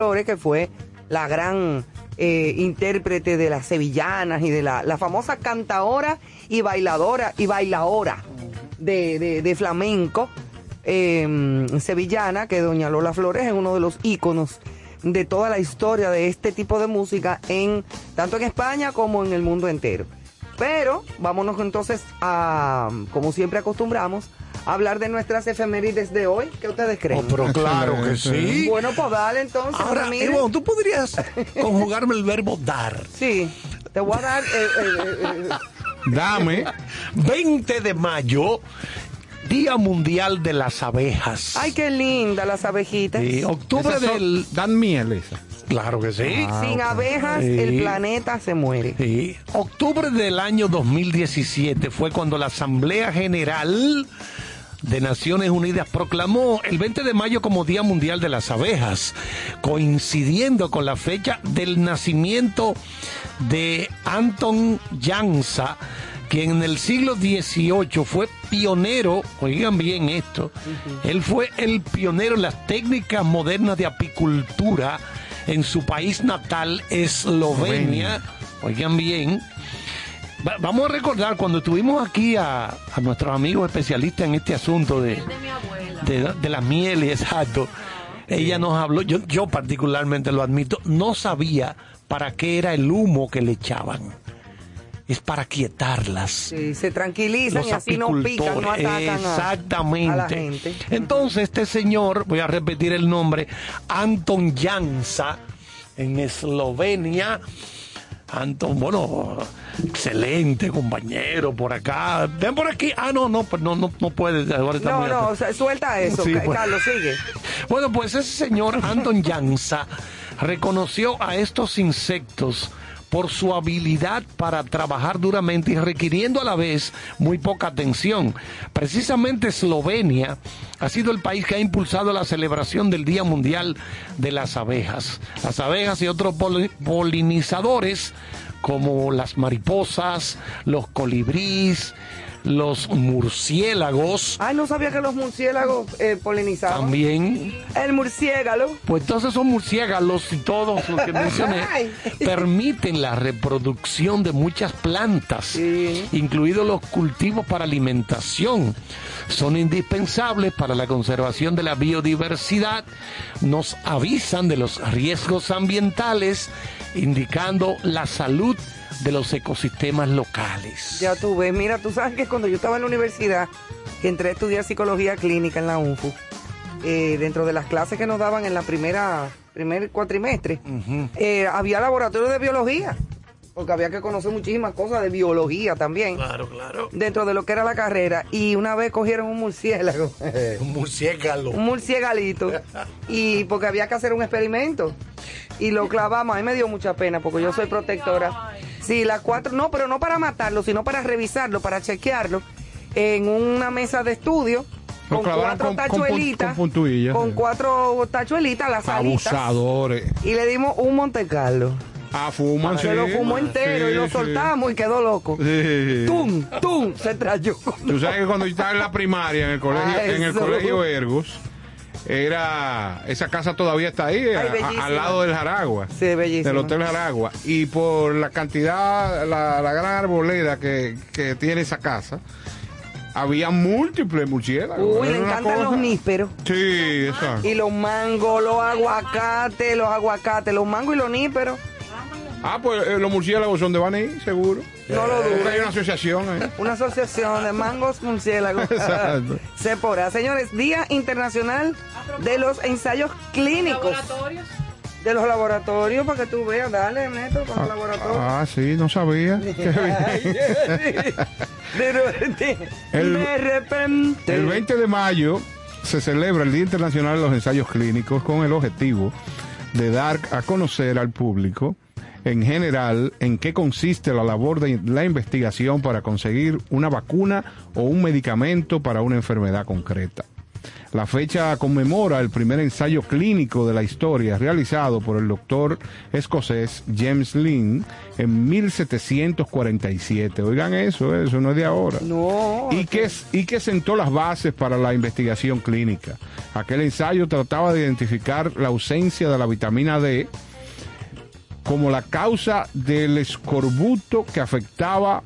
Flores, que fue la gran eh, intérprete de las sevillanas y de la, la famosa cantaora y bailadora y bailaora de, de- de flamenco eh, sevillana, que doña Lola Flores es uno de los íconos de toda la historia de este tipo de música en tanto en España como en el mundo entero. Pero vámonos entonces a, como siempre acostumbramos, hablar de nuestras efemérides de hoy. ¿Qué ustedes creen? Oh, pero claro que sí. Bueno, pues dale entonces. Ahora, Ramírez. Ivonne, tú podrías conjugarme el verbo dar. Sí, te voy a dar. eh, eh, eh, Dame. 20 de mayo, Día Mundial de las Abejas. ay, qué linda las abejitas. Sí, octubre Esas son- del... Dan miel esa. Claro que sí. Sin abejas, Sí. el planeta se muere. Sí. Octubre del año 2017 fue cuando la Asamblea General de Naciones Unidas proclamó el 20 de mayo como Día Mundial de las Abejas, coincidiendo con la fecha del nacimiento de Anton Jansa, quien en el siglo XVIII fue pionero, oigan bien esto, él fue el pionero en las técnicas modernas de apicultura en su país natal, Eslovenia, oigan bien, Va- Vamos a recordar cuando tuvimos aquí a, a nuestros amigos especialistas en este asunto de, de, de las mieles, exacto. Ella nos habló, yo, yo particularmente lo admito, no sabía para qué era el humo que le echaban. Es para quietarlas. Sí, se tranquilizan Los y así no pican, no apicultores, atacan a- Exactamente. a la gente. Entonces, este señor, voy a repetir el nombre, Anton Jansa, en Eslovenia. Anton, bueno, excelente compañero por acá. Ven por aquí. Ah, no, no, pues no, no, no puede. Ahora está No, muy no, atrás. o sea, suelta eso, Sí, bueno. Carlos, sigue. Bueno, pues ese señor Anton Jansa reconoció a estos insectos por su habilidad para trabajar duramente y requiriendo a la vez muy poca atención. Precisamente Eslovenia ha sido el país que ha impulsado la celebración del Día Mundial de las Abejas. Las abejas y otros poli- polinizadores como las mariposas, los colibríes, los murciélagos, Ay, no sabía que los murciélagos eh, polinizaban. también El murciélago. pues entonces son murciélagos y todos los que mencioné permiten la reproducción de muchas plantas, Sí. incluidos los cultivos para alimentación. Son indispensables para la conservación de la biodiversidad. Nos avisan de los riesgos ambientales, indicando la salud de los ecosistemas locales. Ya tú ves, mira, tú sabes que cuando yo estaba en la universidad, que entré a estudiar psicología clínica en la UNFU, eh, dentro de las clases que nos daban en la primera primer cuatrimestre, eh, había laboratorio de biología, porque había que conocer muchísimas cosas de biología también, Claro, claro. dentro de lo que era la carrera, y una vez cogieron un murciélago, Un murciélago. un murciégalito, y porque había que hacer un experimento. Y lo clavamos, a mí me dio mucha pena porque yo soy protectora. Sí, las cuatro, no, pero no para matarlo, sino para revisarlo, para chequearlo en una mesa de estudio. Con cuatro con- con cuatro tachuelitas, las alitas. Abusadores. Y le dimos un Monte Carlo. Ah, fuman, Se sí. lo fumó entero y lo soltamos y quedó loco. ¡Tum! ¡Tum! Se trayó. Tú sabes que cuando yo estaba en la primaria, en el colegio, Ah, en el colegio Ergos, era esa casa todavía está ahí, a- al lado del Jaragua. Sí, bellísimo. Del Hotel Jaragua. Y por la cantidad, la, la gran arboleda que, que tiene esa casa, había múltiples murciélagos. Uy, le encantan los nísperos. Sí, exacto. Y los mangos, los aguacates, los aguacates, los mangos y los nísperos. Ah, pues eh, los murciélagos son de Baní, seguro. No lo dudo. Porque Hay una asociación ahí. Una asociación de mangos murciélagos. Exacto. Sepora. Señores, Día Internacional de los Ensayos Clínicos. De los laboratorios, para que tú veas. Dale, Neto, para los laboratorios. Ah, sí, no sabía. El- de repente. El 20 de mayo se celebra el Día Internacional de los Ensayos Clínicos con el objetivo de dar a conocer al público en general en qué consiste la labor de la investigación para conseguir una vacuna o un medicamento para una enfermedad concreta. La fecha conmemora el primer ensayo clínico de la historia realizado por el doctor escocés James Lynn en 1747. Oigan eso, eso no es de ahora. No. Y que, y que sentó las bases para la investigación clínica. Aquel ensayo trataba de identificar la ausencia de la vitamina D como la causa del escorbuto que afectaba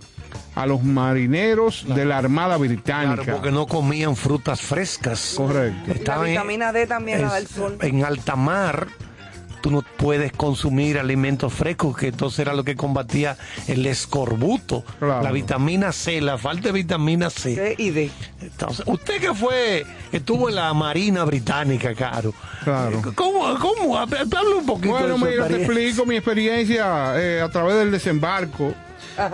a los marineros de la Armada Británica. Claro, porque no comían frutas frescas. Correcto. La Estaban en- vitamina D también la es- sol. En alta mar, tú no puedes consumir alimentos frescos, que entonces era lo que combatía el escorbuto. Claro. La vitamina C, la falta de vitamina C. C y D. Entonces, usted que fue, estuvo en la Marina Británica, Caro. Claro. ¿Cómo? ¿Cómo? Habla un poquito Bueno, de su mira, te explico mi experiencia eh, a través del desembarco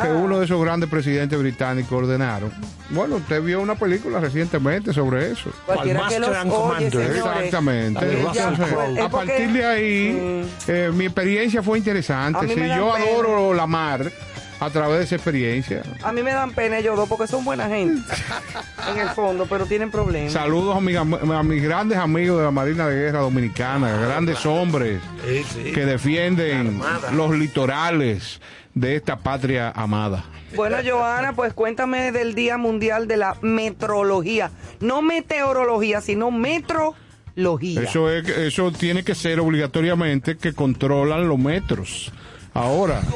que uno de esos grandes presidentes británicos ordenaron. Bueno, usted vio una película recientemente sobre eso. Cualquiera que los Master and oye, Commander. señores. Exactamente. Entonces, a partir de ahí, eh, mi experiencia fue interesante. Sí, yo pena. adoro la mar a través de esa experiencia. A mí me dan pena ellos dos porque son buena gente en el fondo, pero tienen problemas. Saludos a mis, am- a mis grandes amigos de la Marina de Guerra Dominicana, grandes hombres Sí, sí. que defienden los litorales de esta patria amada. Bueno, Joana, pues cuéntame del Día Mundial de la Metrología. No meteorología, sino metrología. Eso, es, eso tiene que ser obligatoriamente que controlan los metros. Ahora,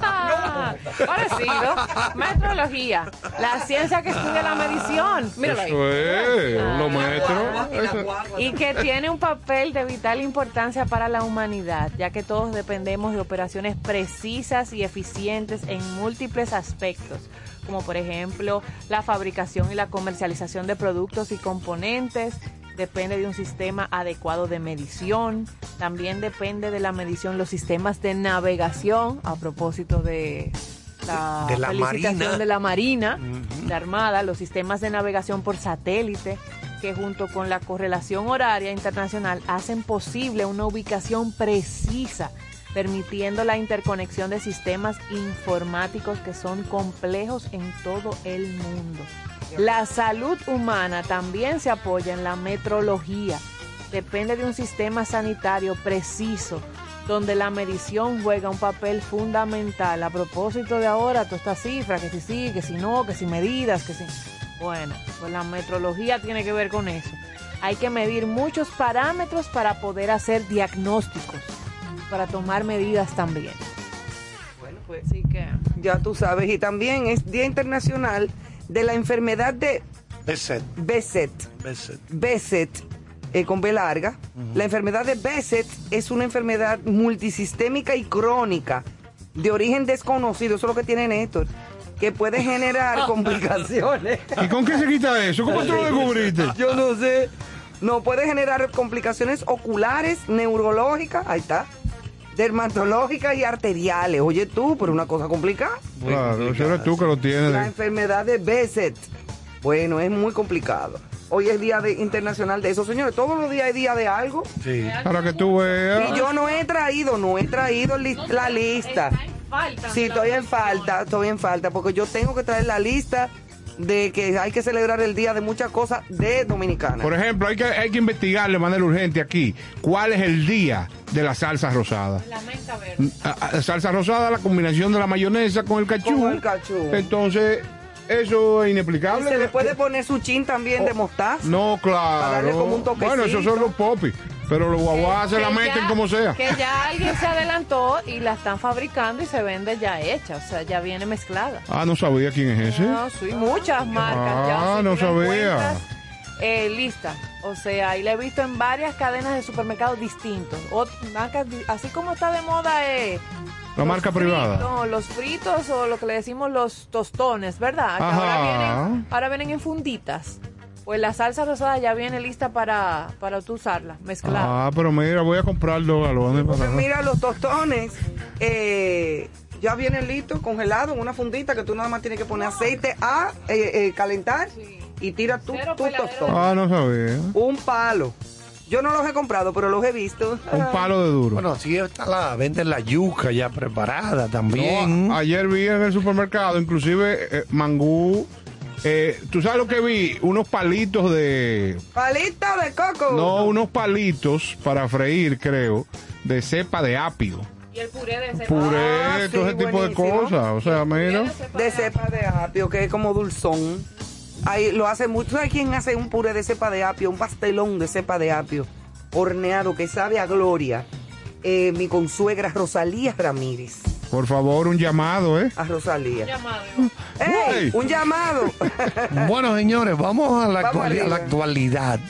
Ah, parecido. Metrología. La ciencia que estudia la medición. Míralo ahí. eso es, los metros. eso- Y que tiene un papel de vital importancia para la humanidad, ya que todos dependemos de operaciones precisas y eficientes en múltiples aspectos, como por ejemplo la fabricación y la comercialización de productos y componentes, depende de un sistema adecuado de medición, también depende de la medición los sistemas de navegación, a propósito de la, De la felicitación Marina. de la Marina, la Armada, los sistemas de navegación por satélite, que junto con la correlación horaria internacional hacen posible una ubicación precisa, permitiendo la interconexión de sistemas informáticos que son complejos en todo el mundo. La salud humana también se apoya en la metrología. Depende de un sistema sanitario preciso, donde la medición juega un papel fundamental. A propósito de ahora, toda esta cifra, que si sí, que si no, que si medidas, que si... Bueno, pues la metrología tiene que ver con eso. Hay que medir muchos parámetros para poder hacer diagnósticos, para tomar medidas también. Bueno, pues Así que... ya tú sabes. Y también es Día Internacional de la Enfermedad de Beset, Besset. Beset. Besset, eh, con B larga. La enfermedad de Besset es una enfermedad multisistémica y crónica de origen desconocido, eso es lo que tiene Néstor, que puede generar complicaciones. ¿Y con qué se quita eso? ¿Cómo tú lo descubriste? Yo no sé. No puede generar complicaciones oculares, neurológicas, ahí está, dermatológicas y arteriales. Oye tú, pero una cosa complicada. Claro, eres tú que lo tienes. La enfermedad de Besset. Bueno, es muy complicado. Hoy es día de, internacional de eso, señores. Todos los días hay día de algo. Sí. Para que tú veas. Y yo no he traído, no he traído li- la lista. falta. Sí, estoy en falta, estoy en falta, porque yo tengo que traer la lista de que hay que celebrar el día de muchas cosas de Dominicana. Por ejemplo, hay que, hay que investigar de manera urgente aquí cuál es el día de la salsa rosada. La menta verde. A- a- salsa rosada, la combinación de la mayonesa con el cachú. Con el cachú. Entonces, eso es Y inexplicable. se le puede poner su chin también de mostaza. No, Para darle claro. como un toquecito. bueno, esos son los popis. Pero los guaguas se la meten ya- como sea. Que ya alguien se adelantó y la están fabricando y se vende ya hecha, o sea, ya viene mezclada. Ah, no sabía quién es ese. No, sí, muchas marcas Ah, ya. no sabía. Eh, lista, o sea, y la he visto en varias cadenas de supermercados distintos. Ot- marcas así como está de moda eh, La marca fritos, privada. No, los fritos o lo que le decimos los tostones, ¿verdad? Que ahora vienen, ahora vienen en funditas. Pues la salsa rosada ya viene lista para, para tú usarla, mezclada. Ah, pero mira, voy a comprar dos galones Pues para. mira, los tostones eh, ya vienen listos, congelados, en una fundita que tú nada más tienes que poner aceite a eh, eh, calentar y tira tu, tostón. Ah, no sabía. Un palo. Yo no los he comprado, pero los he visto. Un palo de duro. Bueno, sí está la, venden la yuca ya preparada también. No, ayer vi en el supermercado, inclusive eh, mangú Eh, ¿Tú sabes lo que vi? Unos palitos de... Palito de coco. No, unos palitos para freír, creo, de cepa de apio. Y el puré de ese Puré, Ah, todo sí, ese tipo de cosas. O sea, mira. De cepa de apio, que es como dulzón. Ahí lo hace mucho. ¿Sabes quién hace un puré de cepa de apio? Un pastelón de cepa de apio horneado que sabe a gloria. Eh, mi consuegra Rosalía Ramírez. Por favor, un llamado, ¿eh? A Rosalía. Llamado. ¡Ey! Un llamado. Bueno, señores, vamos a la, Vamos actuali- a la arriba. actualidad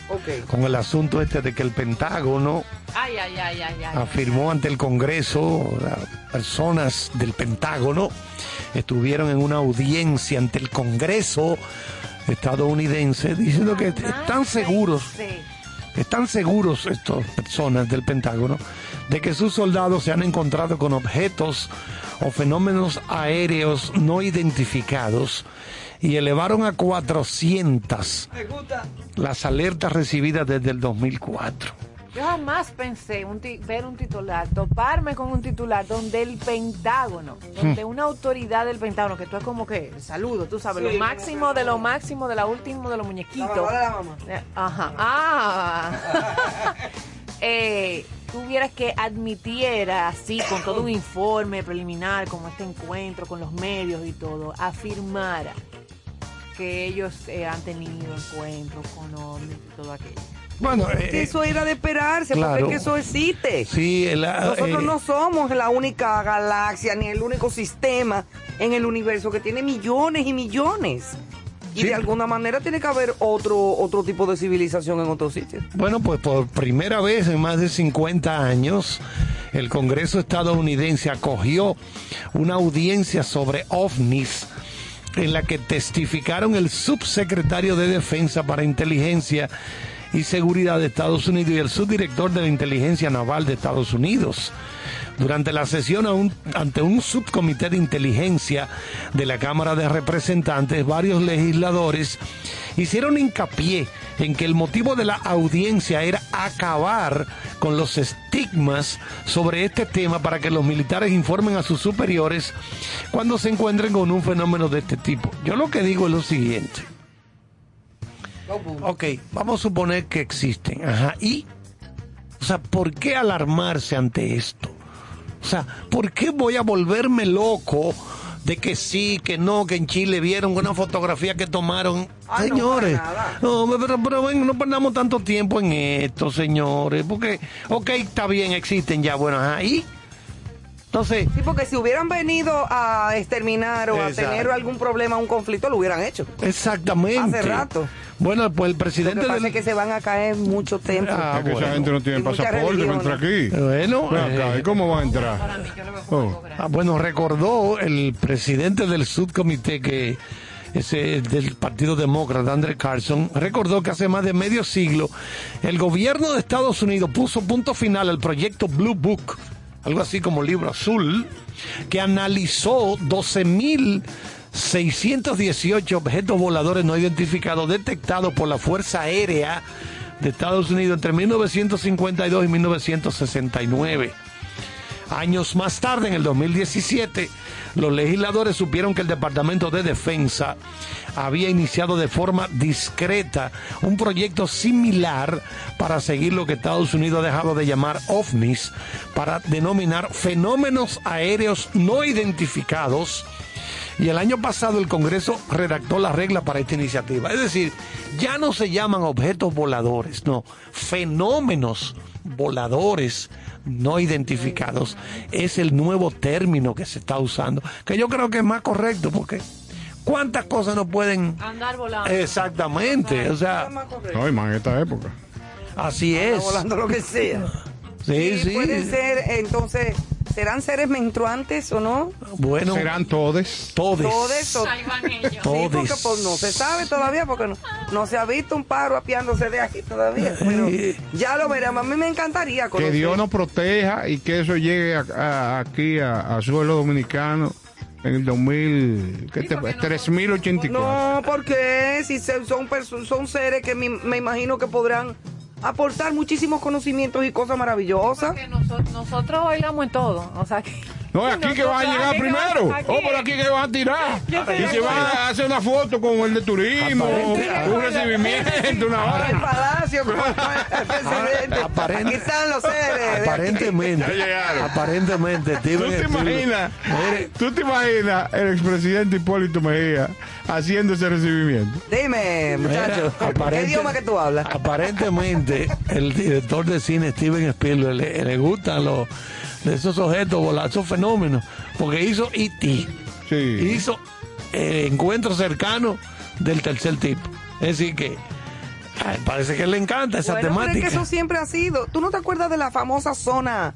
con el asunto este de que el Pentágono Ay, ay, ay, ay, ay. afirmó ante el Congreso, las personas del Pentágono estuvieron en una audiencia ante el Congreso estadounidense diciendo que están seguros, están seguros estas personas del Pentágono de que sus soldados se han encontrado con objetos o fenómenos aéreos no identificados y elevaron a 400 Me gusta. las alertas recibidas desde el 2004. Yo jamás pensé un ti- ver un titular, toparme con un titular donde el Pentágono, donde una autoridad del Pentágono, que tú es como que saludo, tú sabes, Sí, lo máximo de lo máximo de la última de los La muñequitos. mamá de la mamá. Eh, Ajá. Ah. eh, tuvieras que admitiera así, con todo un informe preliminar, como este encuentro con los medios y todo, afirmara que ellos eh, han tenido encuentros con ovnis y todo aquello. Bueno, eh, Que eso era de esperarse, claro. porque es que eso existe. sí, ah, Nosotros eh, no somos la única galaxia ni el único sistema en el universo que tiene millones y millones. Y Sí. de alguna manera tiene que haber otro otro tipo de civilización en otros sitios. Bueno, pues por primera vez en más de 50 años, el Congreso estadounidense acogió una audiencia sobre ovnis en la que testificaron el subsecretario de Defensa para Inteligencia y Seguridad de Estados Unidos y el subdirector de la Inteligencia Naval de Estados Unidos. Durante la sesión ante un subcomité de inteligencia de la Cámara de Representantes, varios legisladores hicieron hincapié en que el motivo de la audiencia era acabar con los estigmas sobre este tema para que los militares informen a sus superiores cuando se encuentren con un fenómeno de este tipo. Yo lo que digo es lo siguiente. Ok, vamos a suponer que existen. Ajá. ¿Y? O sea, ¿por qué alarmarse ante esto? O sea, ¿por qué voy a volverme loco de que sí, que no, que en Chile vieron una fotografía que tomaron? No, señores, nada. no, pero, pero ven, no perdamos tanto tiempo en esto, señores, porque, ok, está bien, existen ya, bueno, ajá, ¿y? Entonces, Sí, porque si hubieran venido a exterminar o a tener algún problema, un conflicto, lo hubieran hecho. exactamente. Hace rato. Bueno, pues el Lo presidente que pasa del... es que se van a caer muchos templos. Ah, Es que bueno. esa gente no tiene pasaporte para entrar aquí. Bueno, eh, ¿y cómo va a Para entrar? lo Oh. Ah, bueno, recordó el presidente del subcomité que ese del Partido Demócrata, Andrew Carson, recordó que hace más de medio siglo el gobierno de Estados Unidos puso punto final al proyecto Blue Book, algo así como libro azul, que analizó 12.618 objetos voladores no identificados detectados por la Fuerza Aérea de Estados Unidos entre 1952 y 1969. Años más tarde, en el 2017, los legisladores supieron que el Departamento de Defensa había iniciado de forma discreta un proyecto similar para seguir lo que Estados Unidos ha dejado de llamar ovnis, para denominar fenómenos aéreos no identificados. Y el año pasado el Congreso redactó la regla para esta iniciativa. Es decir, ya no se llaman objetos voladores, no, fenómenos voladores no identificados. Es el nuevo término que se está usando, que yo creo que es más correcto porque ¿cuántas cosas no pueden... Andar volando. Exactamente, o sea, No, y más en esta época. así es. volando lo que sea. Sí, sí. Pueden ser, entonces, ¿serán seres menstruantes o no? Bueno, Serán todes. todes. Todes o- Ahí van ellos. Sí, porque pues, no se sabe todavía, porque no, no se ha visto un paro apiándose de aquí todavía. Pero Eh. ya lo veremos. A mí me encantaría Que conocer. Dios nos proteja y que eso llegue a- a- aquí a, a suelo dominicano en el 2000, ¿qué te, 3084. No, porque si se- son, son seres que me, me imagino que podrán aportar muchísimos conocimientos y cosas maravillosas. Que nosotros, nosotros bailamos en todo. O sea que No, aquí que van a llegar van- primero. O por aquí que van a tirar. Y se van a hacer una foto con el de turismo, Aparente- un recibimiento, una Para el palacio con el presidente. Aparente- Aquí están los seres. Aparentemente, aparentemente, ¿Tú Steven te Spielberg- imaginas? ¿Tú te imaginas el expresidente Hipólito Mejía haciendo ese recibimiento? Dime, muchacho, Mira, ¿qué idioma que tú hablas? Aparentemente, el director de cine Steven Spielberg le, le gustan los de esos objetos volar, esos fenómenos, porque hizo E.T. Sí. hizo eh, encuentro cercano del tercer tipo. Es decir que ay, parece que le encanta esa Bueno, pero es temática. que eso siempre ha sido. ¿Tú no te acuerdas de la famosa zona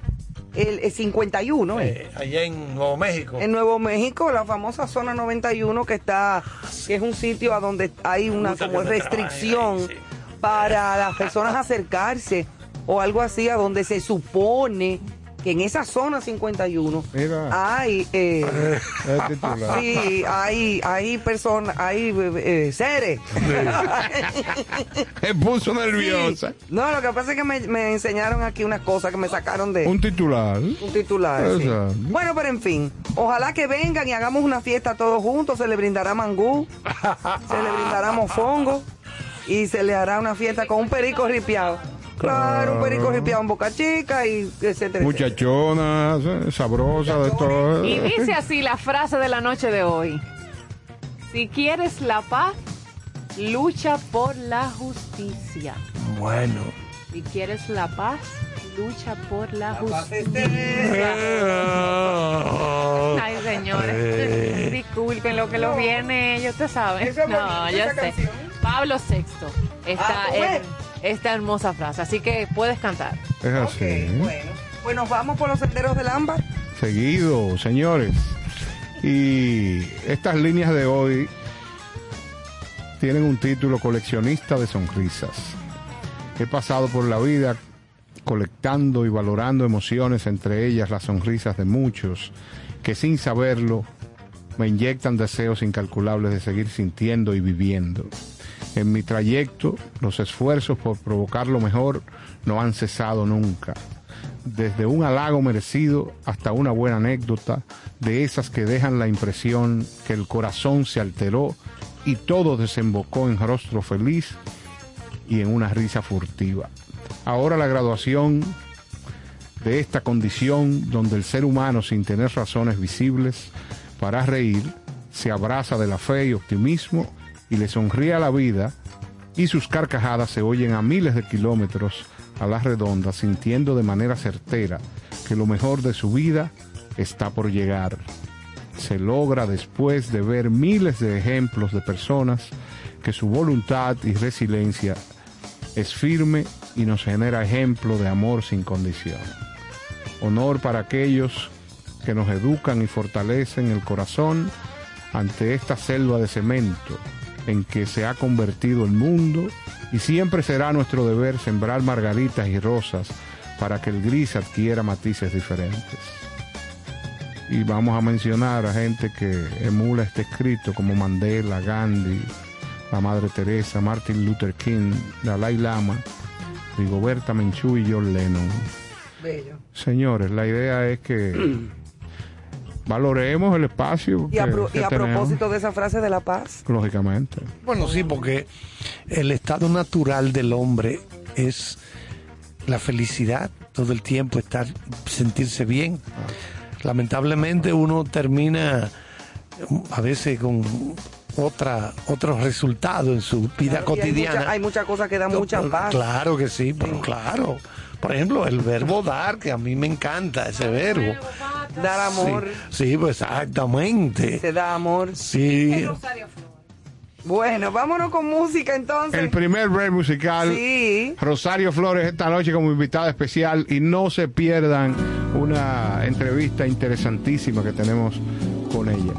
el, el 51 eh? Eh, allá en Nuevo México. En Nuevo México, la famosa zona 91 que está, que es un sitio a donde hay una como restricción trabajen ahí, sí. para las personas acercarse o algo así, a donde se supone que en esa zona 51 Mira. hay eh, titular. sí, hay hay personas, hay eh, eh, seres. Me puso nerviosa. Sí. No, lo que pasa es que me, me enseñaron aquí unas cosas que me sacaron de Un titular. un titular. sí. Bueno, pero en fin, ojalá que vengan y hagamos una fiesta todos juntos. Se le brindará mangú, se le brindará mofongo y se le hará una fiesta con un perico ripiado. Claro, un perico ripiado en Boca Chica y etcétera. etcétera. Muchachona, eh, sabrosa de todo. Y dice así la frase de la noche de hoy. Si quieres la paz, lucha por la justicia. Bueno. Si quieres la paz, lucha por la justicia. Ay, señores, Eh. disculpen lo que los viene, ellos te saben. No, esa sé. canción. Pablo VI, esta, Ah, her- esta hermosa frase, así que puedes cantar. Es Ok, así. bueno. Pues nos vamos por los senderos del ámbar. Seguido, señores. Y estas líneas de hoy tienen un título coleccionista de sonrisas. He pasado por la vida colectando y valorando emociones, entre ellas las sonrisas de muchos que sin saberlo me inyectan deseos incalculables de seguir sintiendo y viviendo. En mi trayecto, los esfuerzos por provocar lo mejor no han cesado nunca. Desde un halago merecido hasta una buena anécdota, de esas que dejan la impresión que el corazón se alteró y todo desembocó en rostro feliz y en una risa furtiva. Ahora la graduación de esta condición donde el ser humano sin tener razones visibles para reír se abraza de la fe y optimismo y le sonríe a la vida y sus carcajadas se oyen a miles de kilómetros a la redonda sintiendo de manera certera que lo mejor de su vida está por llegar. Se logra después de ver miles de ejemplos de personas que su voluntad y resiliencia es firme y nos genera ejemplo de amor sin condición. Honor para aquellos que nos educan y fortalecen el corazón ante esta selva de cemento en que se ha convertido el mundo y siempre será nuestro deber sembrar margaritas y rosas para que el gris adquiera matices diferentes. Y vamos a mencionar a gente que emula este escrito como Mandela, Gandhi, la Madre Teresa, Martin Luther King, Dalai Lama, Rigoberta Menchú y John Lennon. Bello. Señores, la idea es que valoremos el espacio Y a, que- pro- que y a tenemos, propósito de esa frase de la paz, lógicamente. Bueno, sí, porque el estado natural del hombre es la felicidad todo el tiempo, estar, sentirse bien. Lamentablemente uno termina um, a veces con otra otros resultados en su vida cotidiana. mucha- hay muchas cosas que dan No, mucha paz. Claro que sí, pero claro. Por ejemplo, el verbo dar, que a mí me encanta ese verbo. Dar amor, Sí, sí, pues exactamente. se da amor. Sí. Bueno, vámonos con música entonces. El primer break musical. Sí. Rosario Flores esta noche como invitada especial y no se pierdan una entrevista interesantísima que tenemos con ella.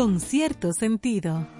Con cierto sentido.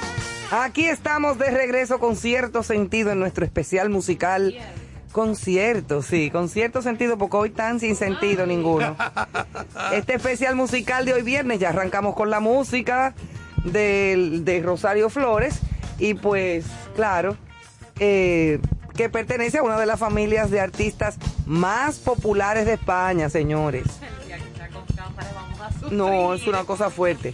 Aquí estamos de regreso con cierto sentido en nuestro especial musical. Concierto, sí, con cierto sentido, porque hoy tan sin sentido ninguno. Este especial musical de hoy viernes, ya arrancamos con la música del- de, Rosario Flores y pues, claro, eh, que pertenece a una de las familias de artistas más populares de España, señores. No, es una cosa fuerte.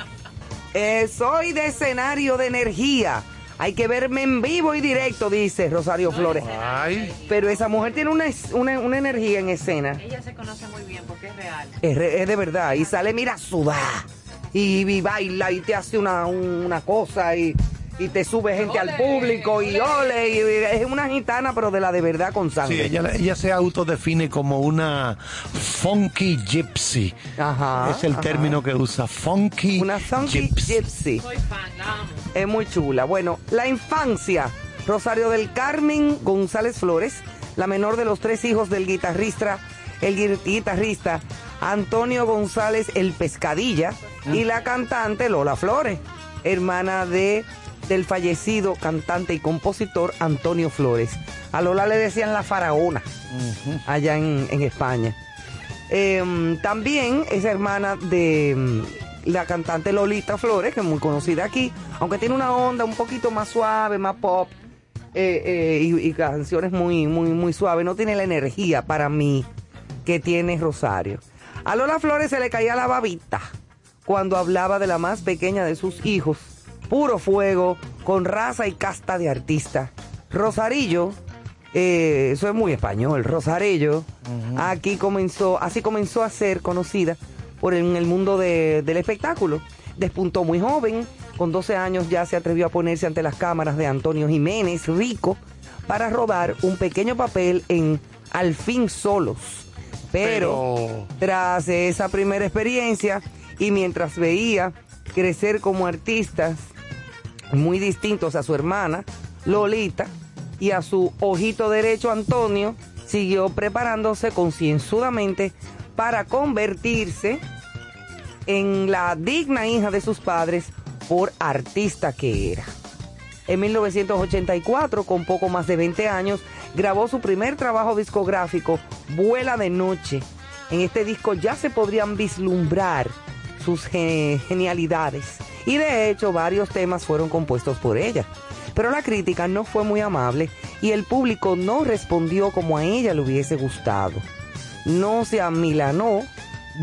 Eh, soy de escenario de energía. Hay que verme en vivo y directo, dice Rosario Flores. Ay, Pero esa mujer tiene una, una, una energía en escena. Ella se conoce muy bien porque es real. Es, re- es de verdad. Y sale, mira, sudar. Y, y baila y te hace una, una cosa. Y y te sube gente al público y ole, y es una gitana, pero de la de verdad con sangre. Sí, ella, ella se autodefine como una funky gypsy. Ajá, es el ajá. término que usa, funky, Una funky gypsy. gypsy. Soy fan, la amo. Es muy chula. Bueno, la infancia. Rosario del Carmen González Flores, la menor de los tres hijos del guitarrista, el gui- guitarrista Antonio González El Pescadilla y la cantante Lola Flores, hermana de del fallecido cantante y compositor Antonio Flores. A Lola le decían la faraona allá en, en España. Eh, también es hermana de mm, la cantante Lolita Flores, que es muy conocida aquí, aunque tiene una onda un poquito más suave, más pop, eh, eh, y, y canciones muy, muy, muy suaves. No tiene la energía para mí que tiene Rosario. A Lola Flores se le caía la babita cuando hablaba de la más pequeña de sus hijos, puro fuego, con raza y casta de artista. Rosarillo, eh, eso es muy español, Rosarillo, aquí comenzó, así comenzó a ser conocida por el, en el mundo de- del espectáculo. Despuntó muy joven, con 12 años ya se atrevió a ponerse ante las cámaras de Antonio Jiménez Rico para rodar un pequeño papel en Al fin solos. Pero, Pero- tras esa primera experiencia y mientras veía crecer como artistas muy distintos a su hermana, Lolita, y a su ojito derecho, Antonio, siguió preparándose concienzudamente para convertirse en la digna hija de sus padres por artista que era. En 1984, con poco más de 20 años, grabó su primer trabajo discográfico, Vuela de Noche. En este disco ya se podrían vislumbrar sus ge- genialidades y de hecho varios temas fueron compuestos por ella. Pero la crítica no fue muy amable y el público no respondió como a ella le hubiese gustado. No se amilanó,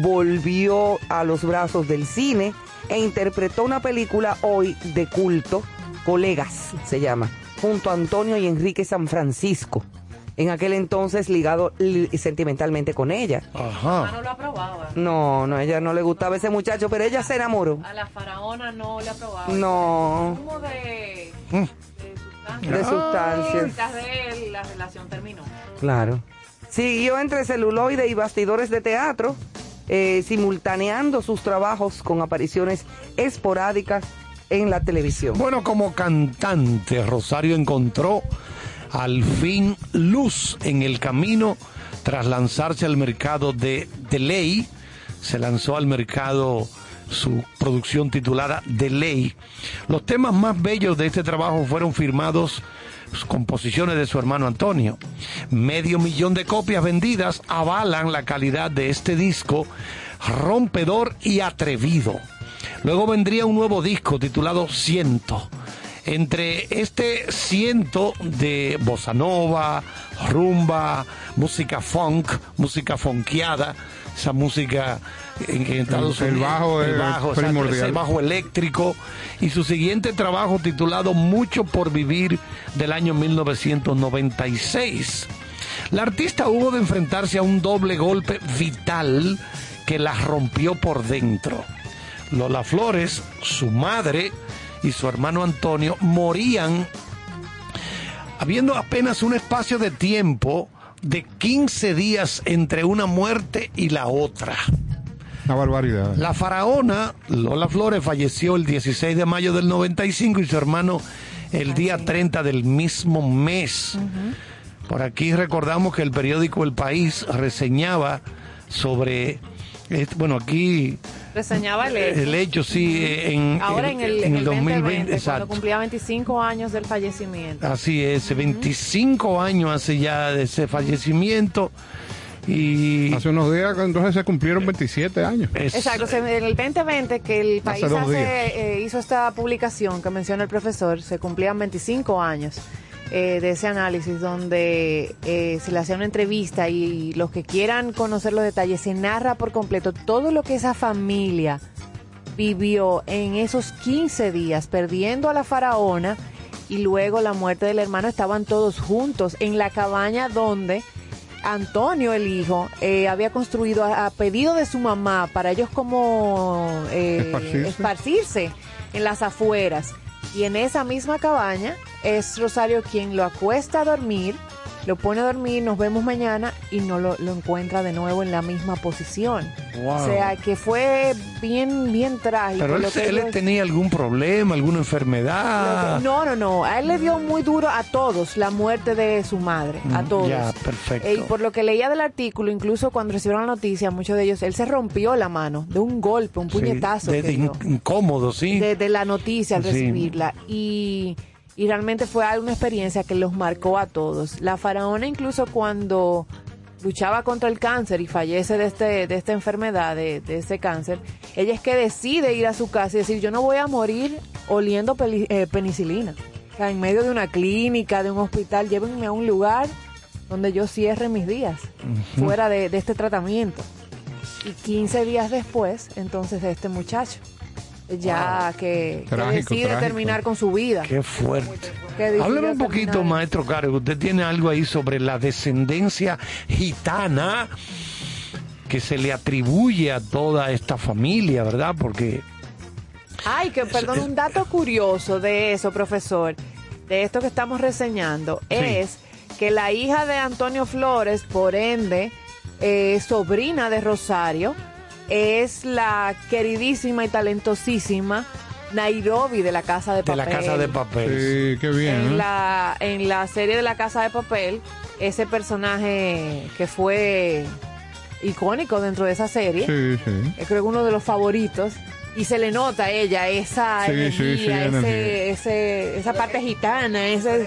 volvió a los brazos del cine e interpretó una película hoy de culto, Colegas se llama, junto a Antonio y Enrique San Francisco, en aquel entonces ligado li- sentimentalmente con ella. Ajá. no lo aprobaba. No, no, a ella no le gustaba ese muchacho, pero ella se enamoró. A la faraona no le aprobaba. No, Como de, Mm. de sustancia. de Y sustancias. de él la relación terminó. Claro. Siguió entre celuloide y bastidores de teatro, eh, simultaneando sus trabajos con apariciones esporádicas en la televisión. Bueno, como cantante, Rosario encontró al fin luz en el camino tras lanzarse al mercado de De Ley. Se lanzó al mercado su producción titulada De Ley. Los temas más bellos de este trabajo fueron firmados composiciones de su hermano Antonio. Medio millón de copias vendidas avalan la calidad de este disco rompedor y atrevido. Luego vendría un nuevo disco titulado Ciento. Entre este ciento de bossa nova, rumba, música funk, música funkeada, esa música en, en Estados el Unidos, bajo es exacto, primordial. ese bajo eléctrico y su siguiente trabajo titulado Mucho por vivir del año 1996. La artista hubo de enfrentarse a un doble golpe vital que la rompió por dentro. Lola Flores, su madre y su hermano Antonio morían habiendo apenas un espacio de tiempo de 15 días entre una muerte y la otra. Una barbaridad. La faraona Lola Flores falleció el 16 de mayo del 95 y su hermano el día 30 del mismo mes. Por aquí recordamos que el periódico El País reseñaba sobre, eh, bueno, aquí Reseñaba el hecho. el hecho, sí, eh, en, Ahora en el, en el 2020, 2020, cuando exacto. cumplía 25 años del fallecimiento. Así es, 25 años hace ya de ese fallecimiento y Hace unos días entonces se cumplieron 27 años. es- Exacto, en el 2020 que el país Hace hace, eh, hizo esta publicación que menciona el profesor, se cumplían 25 años eh, de ese análisis donde eh, se le hacía una entrevista y los que quieran conocer los detalles, se narra por completo todo lo que esa familia vivió en esos 15 días, perdiendo a la faraona y luego la muerte del hermano, estaban todos juntos en la cabaña donde Antonio, el hijo, eh, había construido a, a pedido de su mamá para ellos como eh, Esparcirse. esparcirse en las afueras. Y en esa misma cabaña es Rosario quien lo acuesta a dormir, lo pone a dormir, nos vemos mañana y no lo, lo encuentra de nuevo en la misma posición. Wow. O sea que fue bien, bien trágico. Pero él, lo que él ellos- tenía algún problema, alguna enfermedad. que- No, no, no. A él le dio muy duro a todos la muerte de su madre. A Mm, todos. ya, perfecto. Eh, Y por lo que leía del artículo, incluso cuando recibieron la noticia, muchos de ellos, él se rompió la mano de un golpe, un Sí, puñetazo. de- de in- incómodo, sí. de, de la noticia al Sí. recibirla. Y, y realmente fue una experiencia que los marcó a todos. La faraona incluso cuando luchaba contra el cáncer y fallece de, este, de esta enfermedad, de, de este cáncer, ella es que decide ir a su casa y decir, yo no voy a morir oliendo peli- eh, penicilina. O sea, en medio de una clínica, de un hospital, llévenme a un lugar donde yo cierre mis días, fuera de, de este tratamiento. Y 15 días después, entonces, de este muchacho, ya que, que Trágico, decide trágico. terminar con su vida. Qué fuerte. Háblame un poquito, terminar. maestro Caro. Usted tiene algo ahí sobre la descendencia gitana que se le atribuye a toda esta familia, ¿verdad? Porque Ay, que perdón, un dato curioso de eso, profesor, de esto que estamos reseñando, es que la hija de Antonio Flores, por ende, eh, sobrina de Rosario, es la queridísima y talentosísima Nairobi de la Casa de de Papel. la casa de papel. Sí, qué bien. En ¿eh? la, en la serie de la Casa de Papel, ese personaje que fue icónico dentro de esa serie, Sí, sí. eh, creo que uno de los favoritos. Y se le nota a ella esa Sí, sí, energía, sí, ese, energía. ese- esa parte gitana, ese,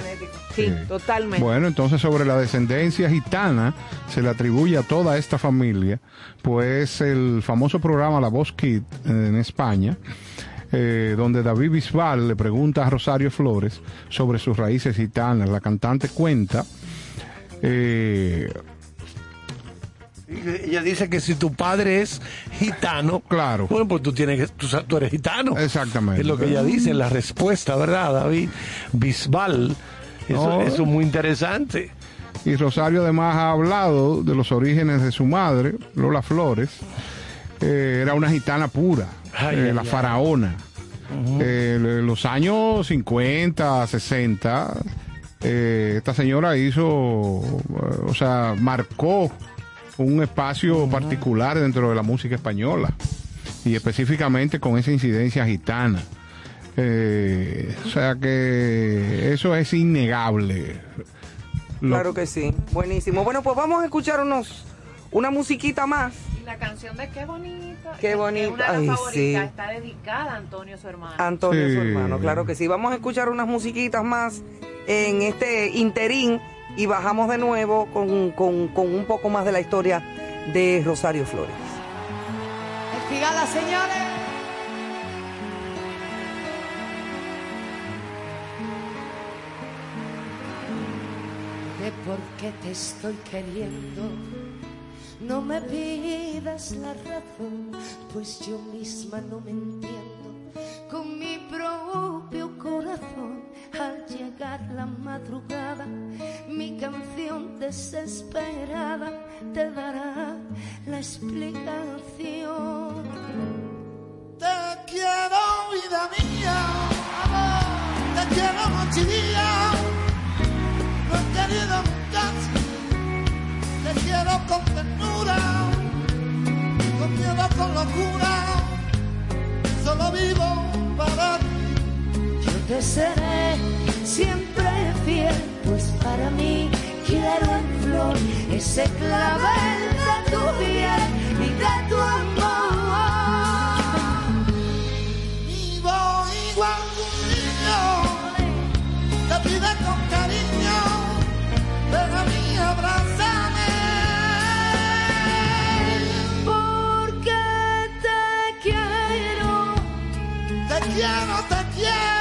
sí, Sí. totalmente. Bueno, entonces sobre la descendencia gitana se le atribuye a toda esta familia, pues el famoso programa La Voz Kid eh, en España, eh, donde David Bisbal le pregunta a Rosario Flores sobre sus raíces gitanas. La cantante cuenta eh, Ella dice que si tu padre es gitano, Claro. bueno, pues tú tienes que, tú, tú eres gitano. Exactamente. Es lo que ella dice, la respuesta, ¿verdad, David? Bisbal. Eso, No. eso es muy interesante. Y Rosario además ha hablado de los orígenes de su madre, Lola Flores. Eh, era una gitana pura, Ay, eh, ay, la ay. faraona. Eh, en los años 50, 60, eh, esta señora hizo, o sea, marcó un espacio particular dentro de la música española y específicamente con esa incidencia gitana. Eh, o sea que eso es innegable. Lo- Claro que sí, buenísimo. Bueno, pues vamos a escuchar unos una musiquita más. Y la canción de Qué bonito. Qué es bonito. Una de las Ay, favoritas, sí. está dedicada a Antonio, su hermano. Antonio, Sí. su hermano, claro que sí. Vamos a escuchar unas musiquitas más en este interín y bajamos de nuevo con, con- con un poco más de la historia de Rosario Flores. Espigada, señores. De por qué te estoy queriendo. No me pidas la razón, pues yo misma no me entiendo. Con mi propio corazón, al llegar la madrugada, mi canción desesperada te dará la explicación. Te quiero, vida mía, te quiero día. No he querido nunca te quiero con ternura, con miedo, con locura. Solo vivo para ti. Te seré siempre fiel, pues para mí quiero en flor ese clavel de tu piel y de tu amor. Vivo igual que un te pide con cariño, ven a mí, abrázame. Porque te quiero, Te quiero, te quiero,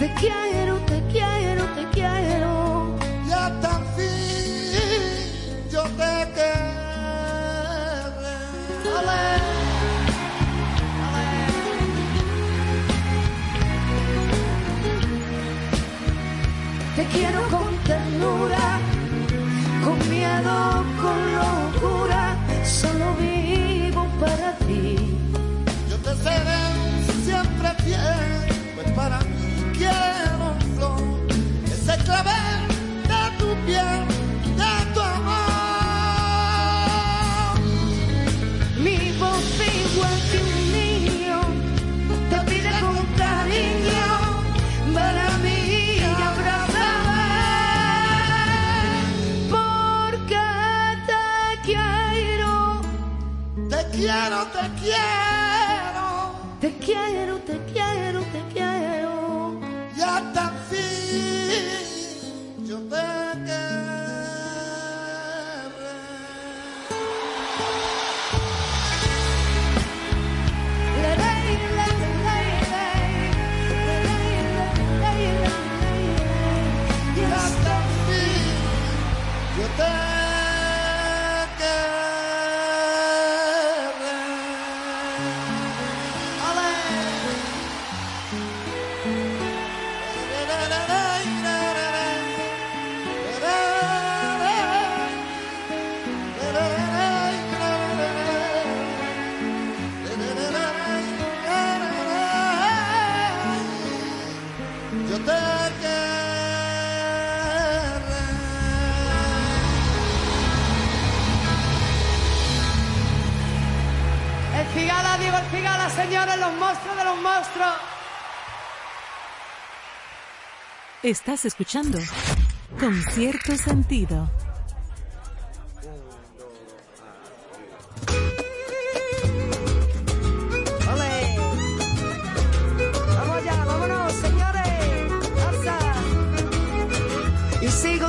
te quiero, te quiero, te quiero. y hasta el fin yo te querré. Te quiero con ternura, con miedo, con locura, solo vivo para ti. Yo te seré siempre fiel, pues para mí quiero, te quiero. Estás escuchando con cierto sentido.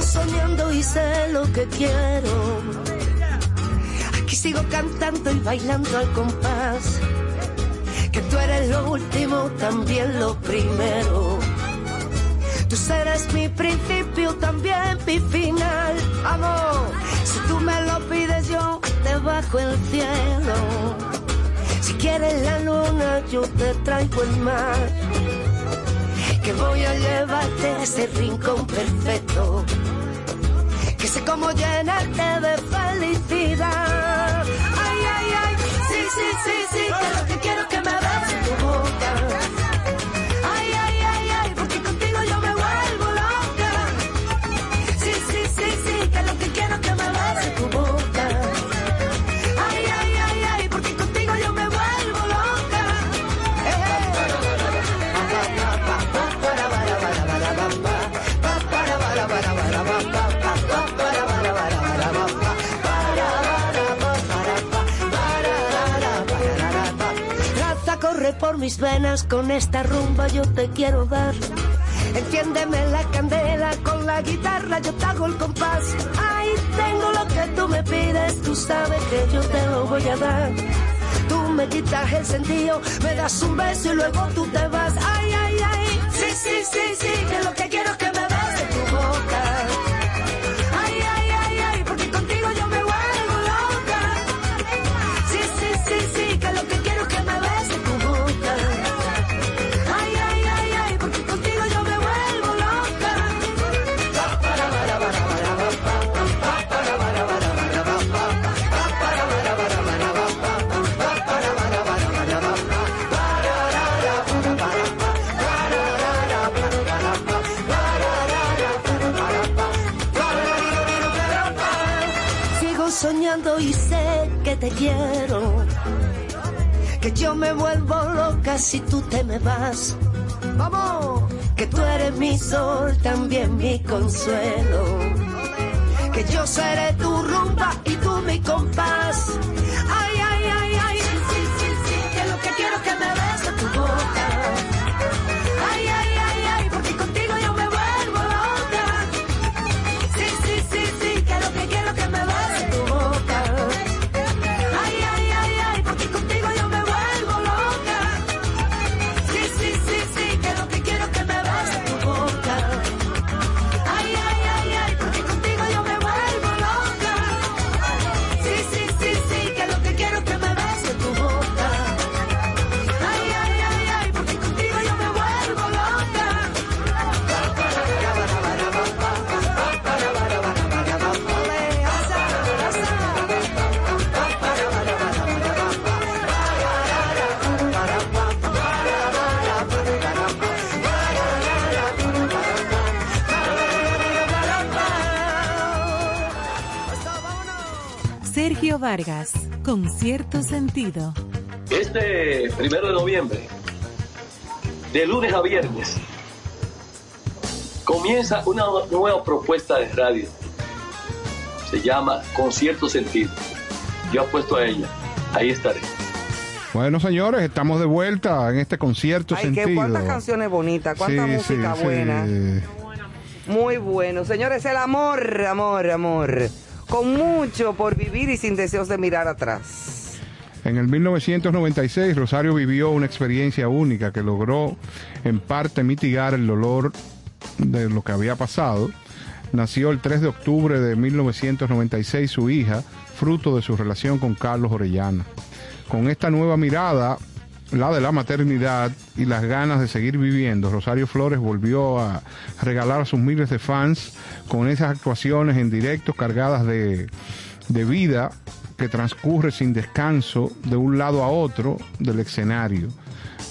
Soñando y sé lo que quiero. Aquí sigo cantando y bailando al compás. Que tú eres lo último, también lo primero. Tú serás mi principio, también mi final. Amor, si tú me lo pides, yo te bajo el cielo. Si quieres la luna, yo te traigo el mar. Que voy a llevarte a ese rincón perfecto. Que sé cómo llenarte de felicidad. Ay, ay, ay. Sí, sí, sí, sí. Que quiero que me beses tu boca. Mis venas, con esta rumba yo te quiero dar. Enciéndeme la candela con la guitarra, yo te hago el compás. Ay, tengo lo que tú me pides, tú sabes que yo te lo voy a dar. Tú me quitas el sentido, me das un beso y luego tú te vas. Ay, ay, ay, sí, sí, sí, sí, que lo que quiero es que soñando y sé que te quiero. Que yo me vuelvo loca si tú te me vas. Vamos, que tú eres mi sol, también mi consuelo. Que yo seré tu rumba y tú mi compás. Vargas, con cierto sentido. Este primero de noviembre, de lunes a viernes, comienza una nueva propuesta de radio. Se llama Con cierto sentido. Yo apuesto a ella. ahí estaré. Bueno, señores, estamos de vuelta en este concierto Ay, sentido. qué cuántas canciones bonitas, cuánta Sí, música sí, buena. sí. Muy bueno. Señores, el amor, amor, amor. Con mucho por vivir y sin deseos de mirar atrás. En el 1996, Rosario vivió una experiencia única que logró en parte mitigar el dolor de lo que había pasado. Nació el 3 de octubre de 1996 su hija, fruto de su relación con Carlos Orellana. Con esta nueva mirada, la de la maternidad y las ganas de seguir viviendo, Rosario Flores volvió a regalar a sus miles de fans con esas actuaciones en directo cargadas de, de vida que transcurre sin descanso de un lado a otro del escenario.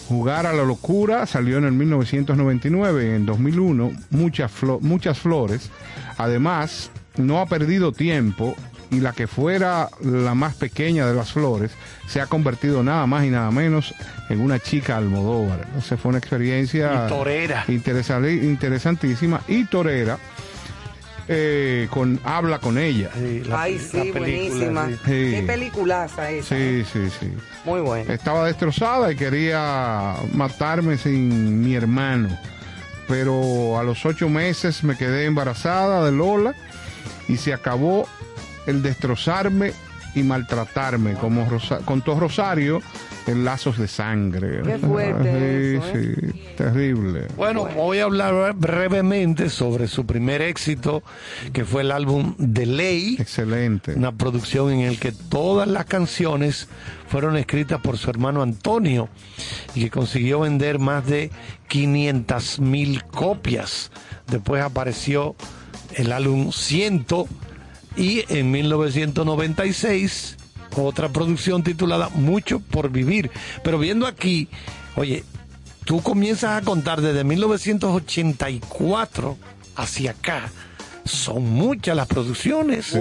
Jugar a la locura salió en el 1999 en 2001 muchas, flo- muchas flores. Además, no ha perdido tiempo y la que fuera la más pequeña de las flores se ha convertido nada más y nada menos en una chica Almodóvar. Entonces fue una experiencia Y torera. interesa- interesantísima y torera. eh, con habla con ella. Sí, la- Ay, sí, buenísima. sí. Sí. Qué peliculaza esa. Sí, sí, sí. Muy buena. Estaba destrozada y quería matarme sin mi hermano. Pero a los ocho meses me quedé embarazada de Lola y se acabó el destrozarme y maltratarme. Como Rosa- contó Rosario en lazos de sangre. Qué fuerte eso, Sí, sí, terrible. Bueno, voy a hablar brevemente sobre su primer éxito, que fue el álbum De Ley, Excelente. una producción en el que todas las canciones fueron escritas por su hermano Antonio y que consiguió vender más de 500 mil copias. Después apareció el álbum Ciento y en 1996 otra producción titulada Mucho por Vivir. Pero viendo aquí, oye, tú comienzas a contar desde 1984 hacia acá. Son muchas las producciones. Sí,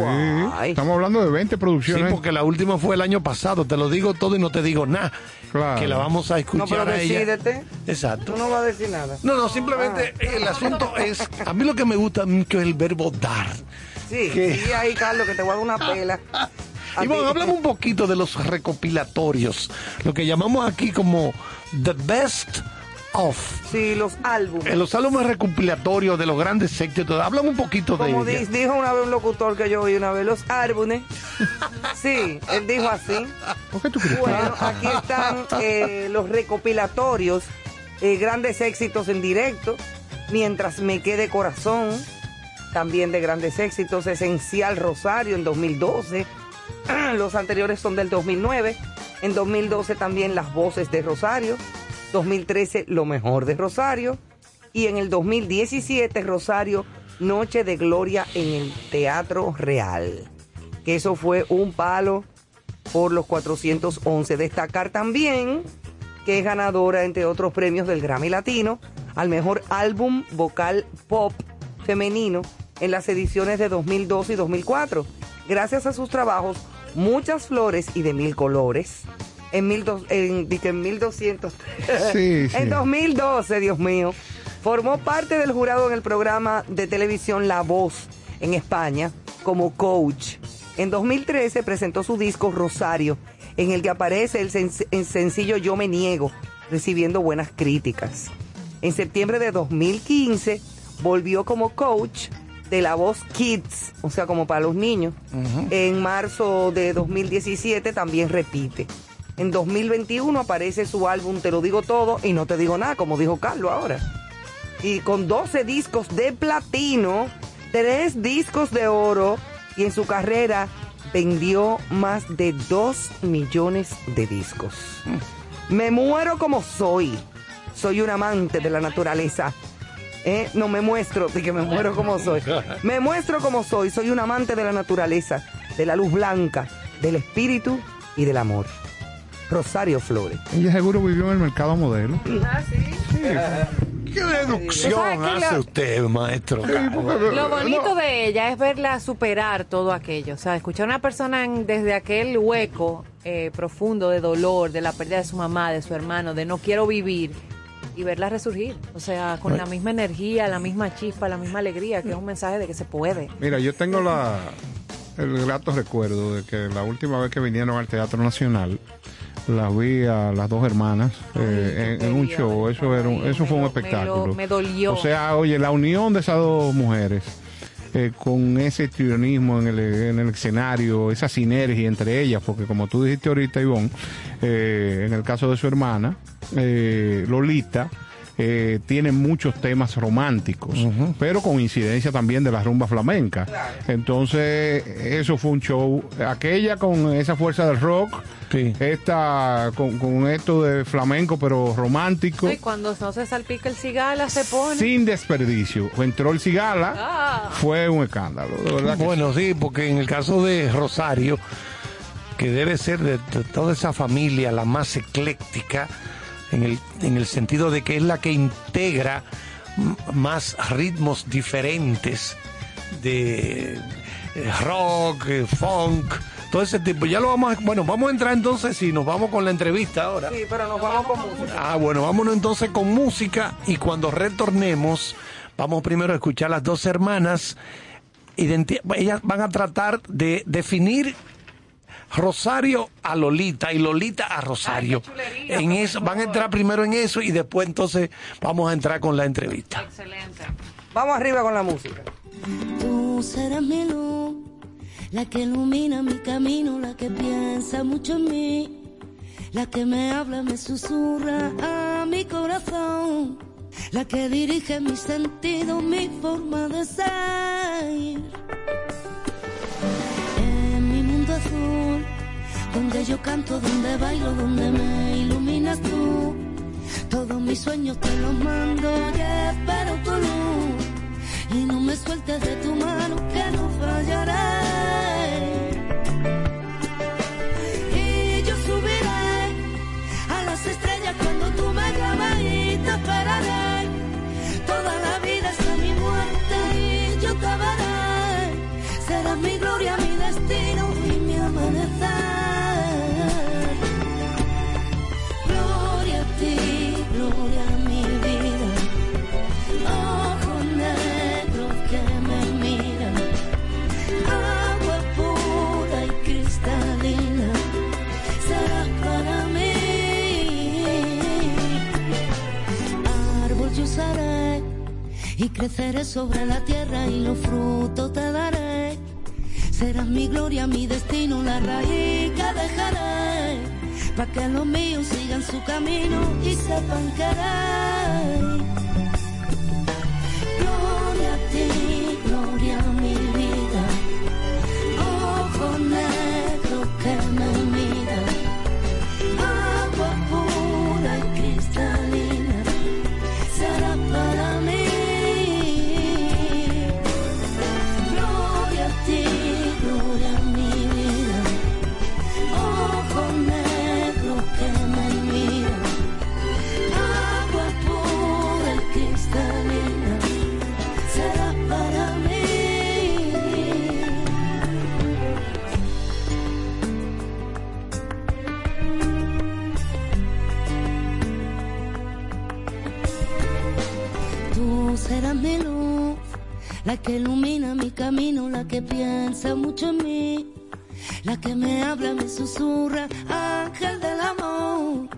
estamos hablando de 20 Sí, producciones. porque la última fue el año pasado. Te lo digo todo y no te digo nada. Claro. Que la vamos a No, escuchar pero a ella. decídete. Exacto. Tú no vas a decir nada. No, no, simplemente Ah. el asunto es. A mí lo que me gusta mucho es el verbo dar. Sí, sí, ahí, Carlos, que te voy a dar una pela. Iván, ti. háblame un poquito de los recopilatorios. Lo que llamamos aquí como The Best of. Sí, los álbumes. En los álbumes recopilatorios de los grandes éxitos. Háblame un poquito de Como ellos. di- dijo una vez un locutor que yo oí una vez, los álbumes. Sí, él dijo así. ¿Por qué tú crees? Bueno, aquí están eh, los recopilatorios, eh, grandes éxitos en directo, mientras me quede corazón, también de grandes éxitos, Esencial Rosario en 2012, los anteriores son del 2009, en 2012 también Las Voces de Rosario, 2013 Lo Mejor de Rosario, y en el 2017 Rosario Noche de Gloria en el Teatro Real, que eso fue un palo por los 411. Destacar también que es ganadora, entre otros premios, del Grammy Latino al mejor álbum vocal pop femenino en las ediciones de 2002 y 2004. Gracias a sus trabajos, Muchas Flores y de Mil Colores, en, mil en, di que en 1200, Sí, sí. en 2012, Dios mío, formó parte del jurado en el programa de televisión La Voz en España como coach. En 2013 presentó su disco Rosario, en el que aparece el, sen- el sencillo Yo me niego, recibiendo buenas críticas. En septiembre de 2015 volvió como coach de La Voz Kids, o sea, como para los niños. En marzo de 2017 también repite. En 2021 aparece su álbum Te lo digo todo y no te digo nada, como dijo Carlos ahora. Y con 12 discos de platino, 3 discos de oro y en su carrera vendió más de 2 millones de discos. Me muero como soy. Soy un amante de la naturaleza. Eh, No me muestro, de que me muero como soy. Me muestro como soy. Soy un amante de la naturaleza, de la luz blanca, del espíritu y del amor. Rosario Flores. Ella seguro vivió en el mercado modelo. Ah, ¿Qué deducción ¿Sabes qué hace lo- usted, maestro? Lo bonito de ella es verla superar todo aquello. O sea, escuchar a una persona en- desde aquel hueco eh, profundo de dolor, de la pérdida de su mamá, de su hermano, de no quiero vivir, y verla resurgir. O sea, con la misma energía, la misma chispa, la misma alegría, que es un mensaje de que se puede. Mira, yo tengo la, el grato recuerdo de que la última vez que vinieron al Teatro Nacional, las vi a las dos hermanas eh, en, en un show. Eso, era un- eso fue un Me lo- espectáculo. me dolió. O sea, oye, la unión de esas dos mujeres. Eh, con ese trionismo en el, en el escenario, esa sinergia entre ellas, porque como tú dijiste ahorita, Ivonne, eh, en el caso de su hermana, eh, Lolita, eh, tiene muchos temas románticos, pero con incidencia también de la rumba flamenca. Entonces, eso fue un show. Aquella con esa fuerza del rock, Sí. esta con, con esto de flamenco, pero romántico. Y cuando no se salpica el cigala, se pone. Sin desperdicio. Entró el Cigala, Ah. fue un escándalo, de verdad que Bueno, sí, porque en el caso de Rosario, que debe ser de toda esa familia la más ecléctica, en el, en el sentido de que es la que integra más ritmos diferentes de eh, rock, eh, funk, todo ese tipo. Ya lo vamos a, bueno, vamos a entrar entonces y nos vamos con la entrevista ahora. Sí, pero nos vamos con música. Ah, bueno, vámonos entonces con música y cuando retornemos, vamos primero a escuchar las dos hermanas. Ellas van a tratar de definir Rosario a Lolita y Lolita a Rosario. en eso, van a entrar primero en eso y después entonces vamos a entrar con la entrevista. Excelente. Vamos arriba con la música. Tú serás mi luz, la que ilumina mi camino, la que piensa mucho en mí, la que me habla, me susurra a mi corazón, la que dirige mi sentido, mi forma de ser. Donde yo canto, donde bailo, donde me iluminas tú, todos mis sueños te los mando y espero tu luz. Y no me sueltes de tu mano que no fallaré. Y yo subiré a las estrellas cuando tú me llamas y te esperaré. Toda la vida hasta mi muerte y yo te veré. Serás mi gloria, mi y creceré sobre la tierra y los frutos te daré. Serás mi gloria, mi destino, la raíz que dejaré, para que los míos sigan su camino y sepan querer. Piensa mucho en mí, la que me habla, me susurra, ángel del amor.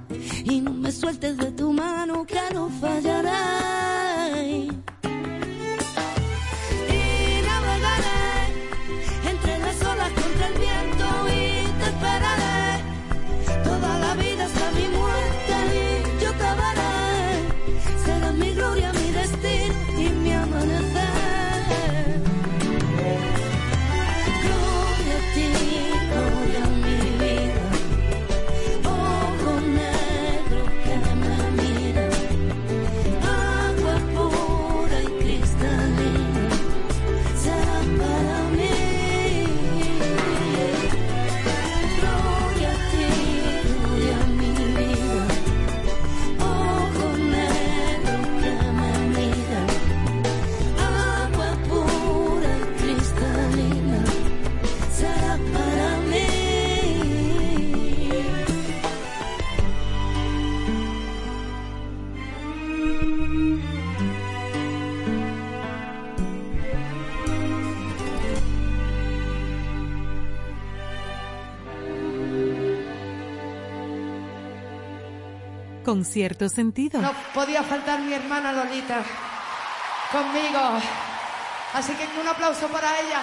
Y no me sueltes de tu mano cierto sentido. No podía faltar mi hermana Lolita conmigo. Así que un aplauso para ella.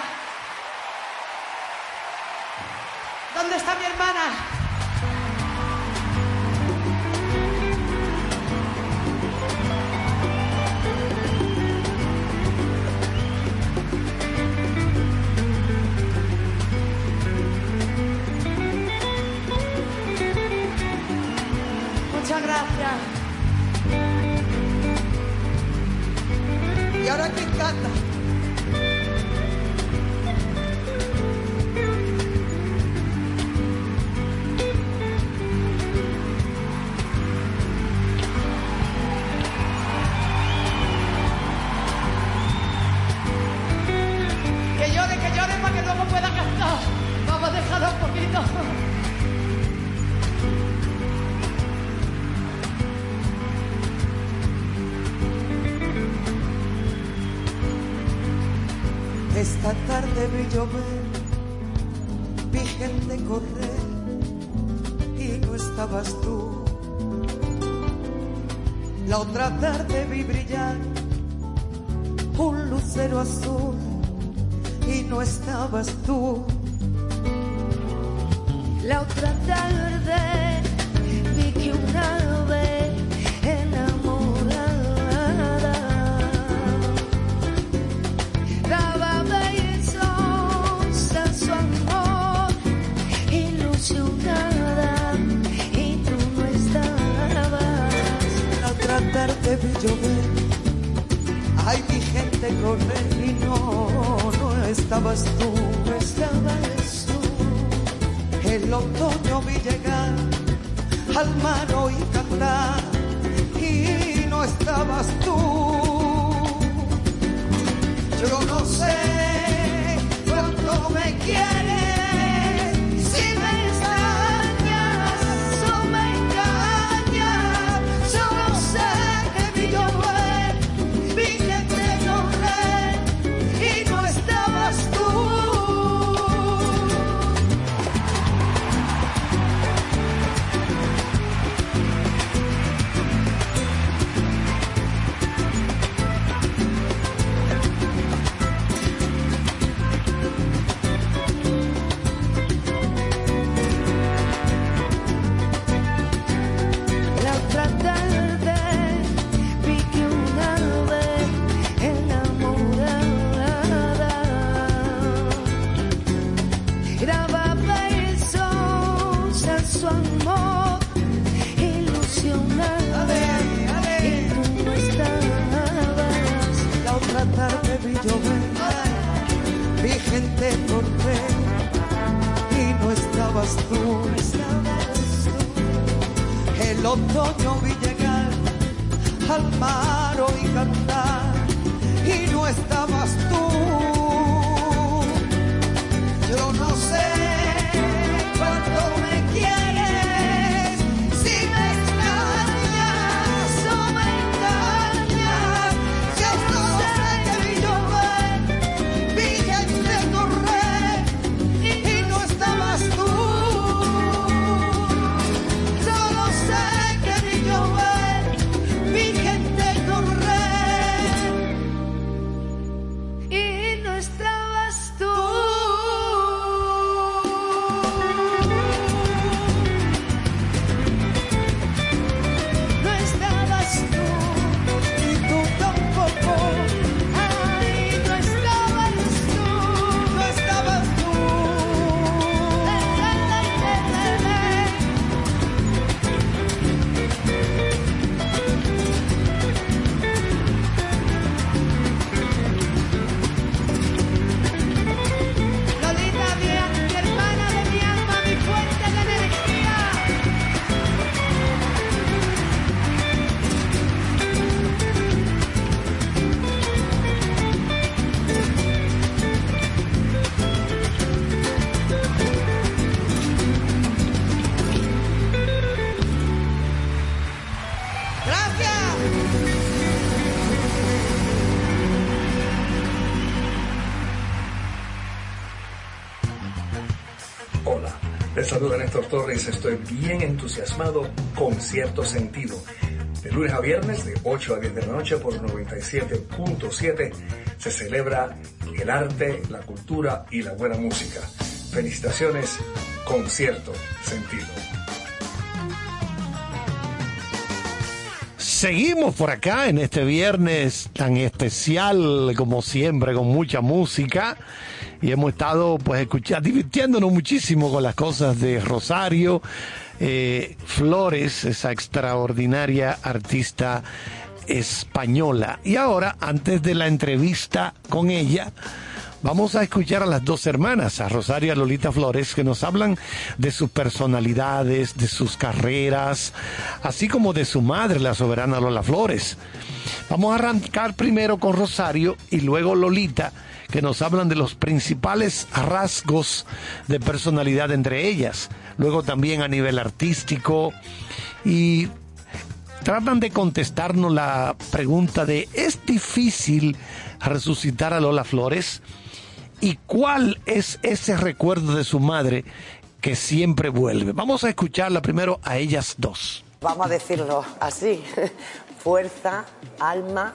Estoy bien entusiasmado con cierto sentido. De lunes a viernes, de 8 a 10 de la noche por 97.7, se celebra el arte, la cultura y la buena música. Felicitaciones con cierto sentido. Seguimos por acá en este viernes tan especial como siempre, con mucha música. Hemos estado pues escuchando, divirtiéndonos muchísimo con las cosas de Rosario eh, Flores, esa extraordinaria artista española. Y ahora, antes de la entrevista con ella, Vamos a escuchar a las dos hermanas, a Rosario y a Lolita Flores, que nos hablan de sus personalidades, de sus carreras, así como de su madre, la soberana Lola Flores. Vamos a arrancar primero con Rosario y luego Lolita, que nos hablan de los principales rasgos de personalidad entre ellas. Luego también a nivel artístico y tratan de contestarnos la pregunta de ¿es difícil resucitar a Lola Flores? ¿Y cuál es ese recuerdo de su madre que siempre vuelve? Vamos a escucharla primero a ellas dos. Vamos a decirlo así, fuerza, alma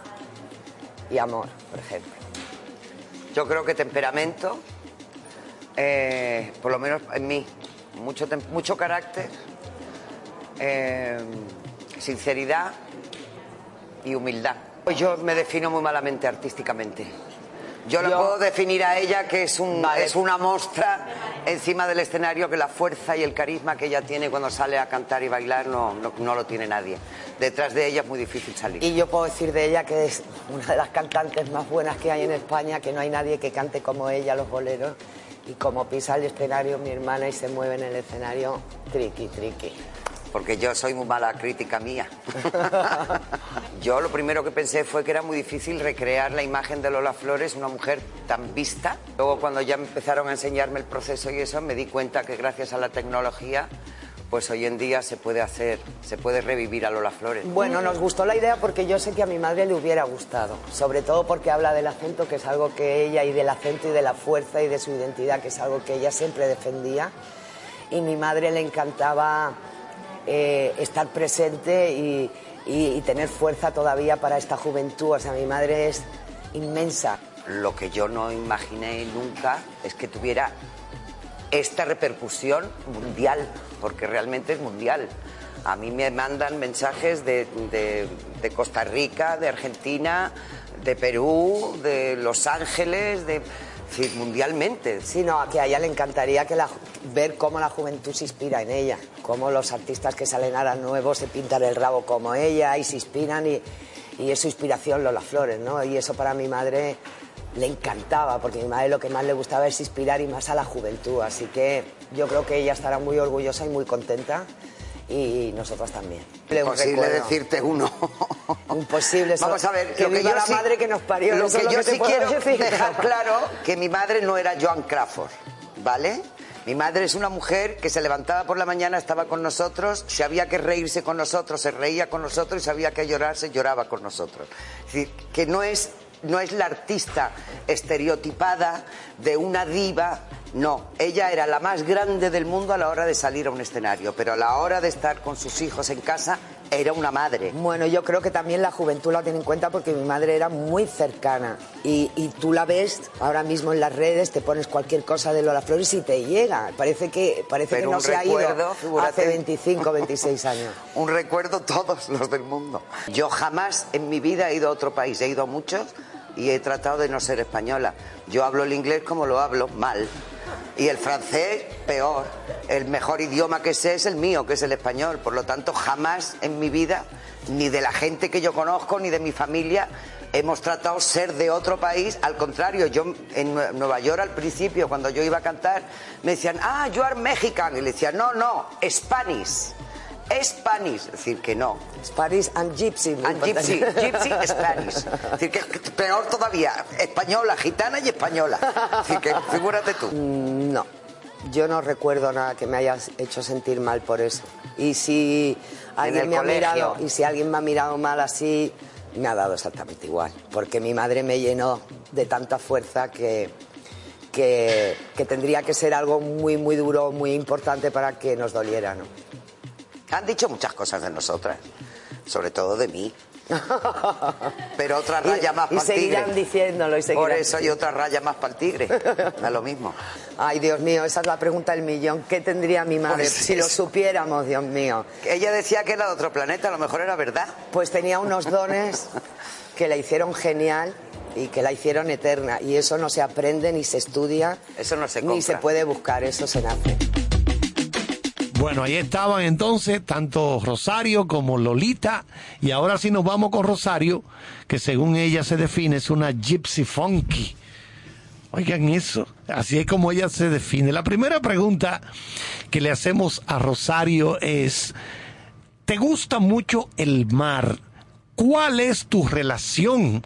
y amor, por ejemplo. Yo creo que temperamento, eh, por lo menos en mí, mucho, mucho carácter, eh, sinceridad y humildad. Yo me defino muy malamente artísticamente. Yo la Yo- puedo definir a ella que es, un, Vale. es una mostra encima del escenario que la fuerza y el carisma que ella tiene cuando sale a cantar y bailar no, no, no lo tiene nadie. Detrás de ella es muy difícil salir. Y yo puedo decir de ella que es una de las cantantes más buenas que hay en España, que no hay nadie que cante como ella los boleros. Y como pisa el escenario mi hermana y se mueve en el escenario, triqui, triqui. Porque yo soy muy mala crítica mía. yo lo primero que pensé fue que era muy difícil recrear la imagen de Lola Flores, una mujer tan vista. Luego cuando ya empezaron a enseñarme el proceso y eso, me di cuenta que gracias a la tecnología, pues hoy en día se puede hacer, se puede revivir a Lola Flores. Bueno, nos gustó la idea porque yo sé que a mi madre le hubiera gustado, sobre todo porque habla del acento, que es algo que ella, y del acento y de la fuerza y de su identidad, que es algo que ella siempre defendía. Y mi madre le encantaba eh, estar presente y, tener fuerza todavía para esta juventud. O sea, mi madre es inmensa. Lo que yo no imaginé nunca es que tuviera esta repercusión mundial, porque realmente es mundial. A mí me mandan mensajes de Costa Rica, de Argentina, de Perú, de Los Ángeles, de sí, mundialmente. Sí, no, a ella le encantaría que la, ver cómo la juventud se inspira en ella, cómo los artistas que salen ahora nuevos se pintan el rabo como ella y se inspiran y, y es su inspiración Lola Flores, ¿no? Y eso para mi madre le encantaba, porque a mi madre lo que más le gustaba es inspirar y más a la juventud, así que yo creo que ella estará muy orgullosa y muy contenta y nosotros también. Imposible decirte uno. Imposible. Vamos a ver, que lo que viva yo la sí- madre que nos parió. Lo que yo sí quiero decir. dejar claro que mi madre no era Joan Crawford, ¿vale? Mi madre es una mujer que se levantaba por la mañana, estaba con nosotros, sabía que reírse con nosotros, se reía con nosotros y sabía que llorarse, lloraba con nosotros. Es decir, que no es, no es la artista estereotipada de una diva, no. Ella era la más grande del mundo a la hora de salir a un escenario, pero a la hora de estar con sus hijos en casa era una madre. Bueno, yo creo que también la juventud la tiene en cuenta porque mi madre era muy cercana y, y tú la ves ahora mismo en las redes, te pones cualquier cosa de Lola Flores y te llega. Parece que, parece que no se ha ido recuerdo, figúrate. hace 25, 26 años. un recuerdo todos los del mundo. Yo jamás en mi vida he ido a otro país, he ido a muchos y he tratado de no ser española. Yo hablo el inglés como lo hablo, mal. Y el francés, peor. El mejor idioma que sé es el mío, que es el español. Por lo tanto, jamás en mi vida, ni de la gente que yo conozco, ni de mi familia, hemos tratado ser de otro país. Al contrario, yo en Nue- Nueva York al principio, cuando yo iba a cantar, me decían, ah, you are Mexican. Y le decía, no, no, Spanish. Spanish, es decir, que no. Spanish and Gypsy. And gypsy, gypsy Spanish. Es decir, que peor todavía, española, gitana y española. Es decir, que figúrate tú. Mm, No, yo no recuerdo nada que me hayas hecho sentir mal por eso. Y si alguien me ha mirado y si alguien me ha mirado mal así, me ha dado exactamente igual, porque mi madre me llenó de tanta fuerza que que, que tendría que ser algo muy, muy duro, muy importante para que nos doliera, ¿no? Han dicho muchas cosas de nosotras, sobre todo de mí. Pero otra raya más y para el tigre. seguirán diciéndolo y seguirán Por eso hay otra raya más para el tigre. Da lo mismo. Ay, Dios mío, esa es la pregunta del millón. ¿Qué tendría mi madre Pues si lo supiéramos, Dios mío? Ella decía que era de otro planeta, a lo mejor era verdad. Pues tenía unos dones que la hicieron genial y que la hicieron eterna. Y eso no se aprende ni se estudia. Eso no se Ni compra. se puede buscar, eso se nace. Bueno, ahí estaban entonces tanto Rosario como Lolita. Y ahora sí nos vamos con Rosario, que según ella se define es una gypsy funky. Oigan eso, así es como ella se define. La primera pregunta que le hacemos a Rosario es, ¿te gusta mucho el mar? ¿Cuál es tu relación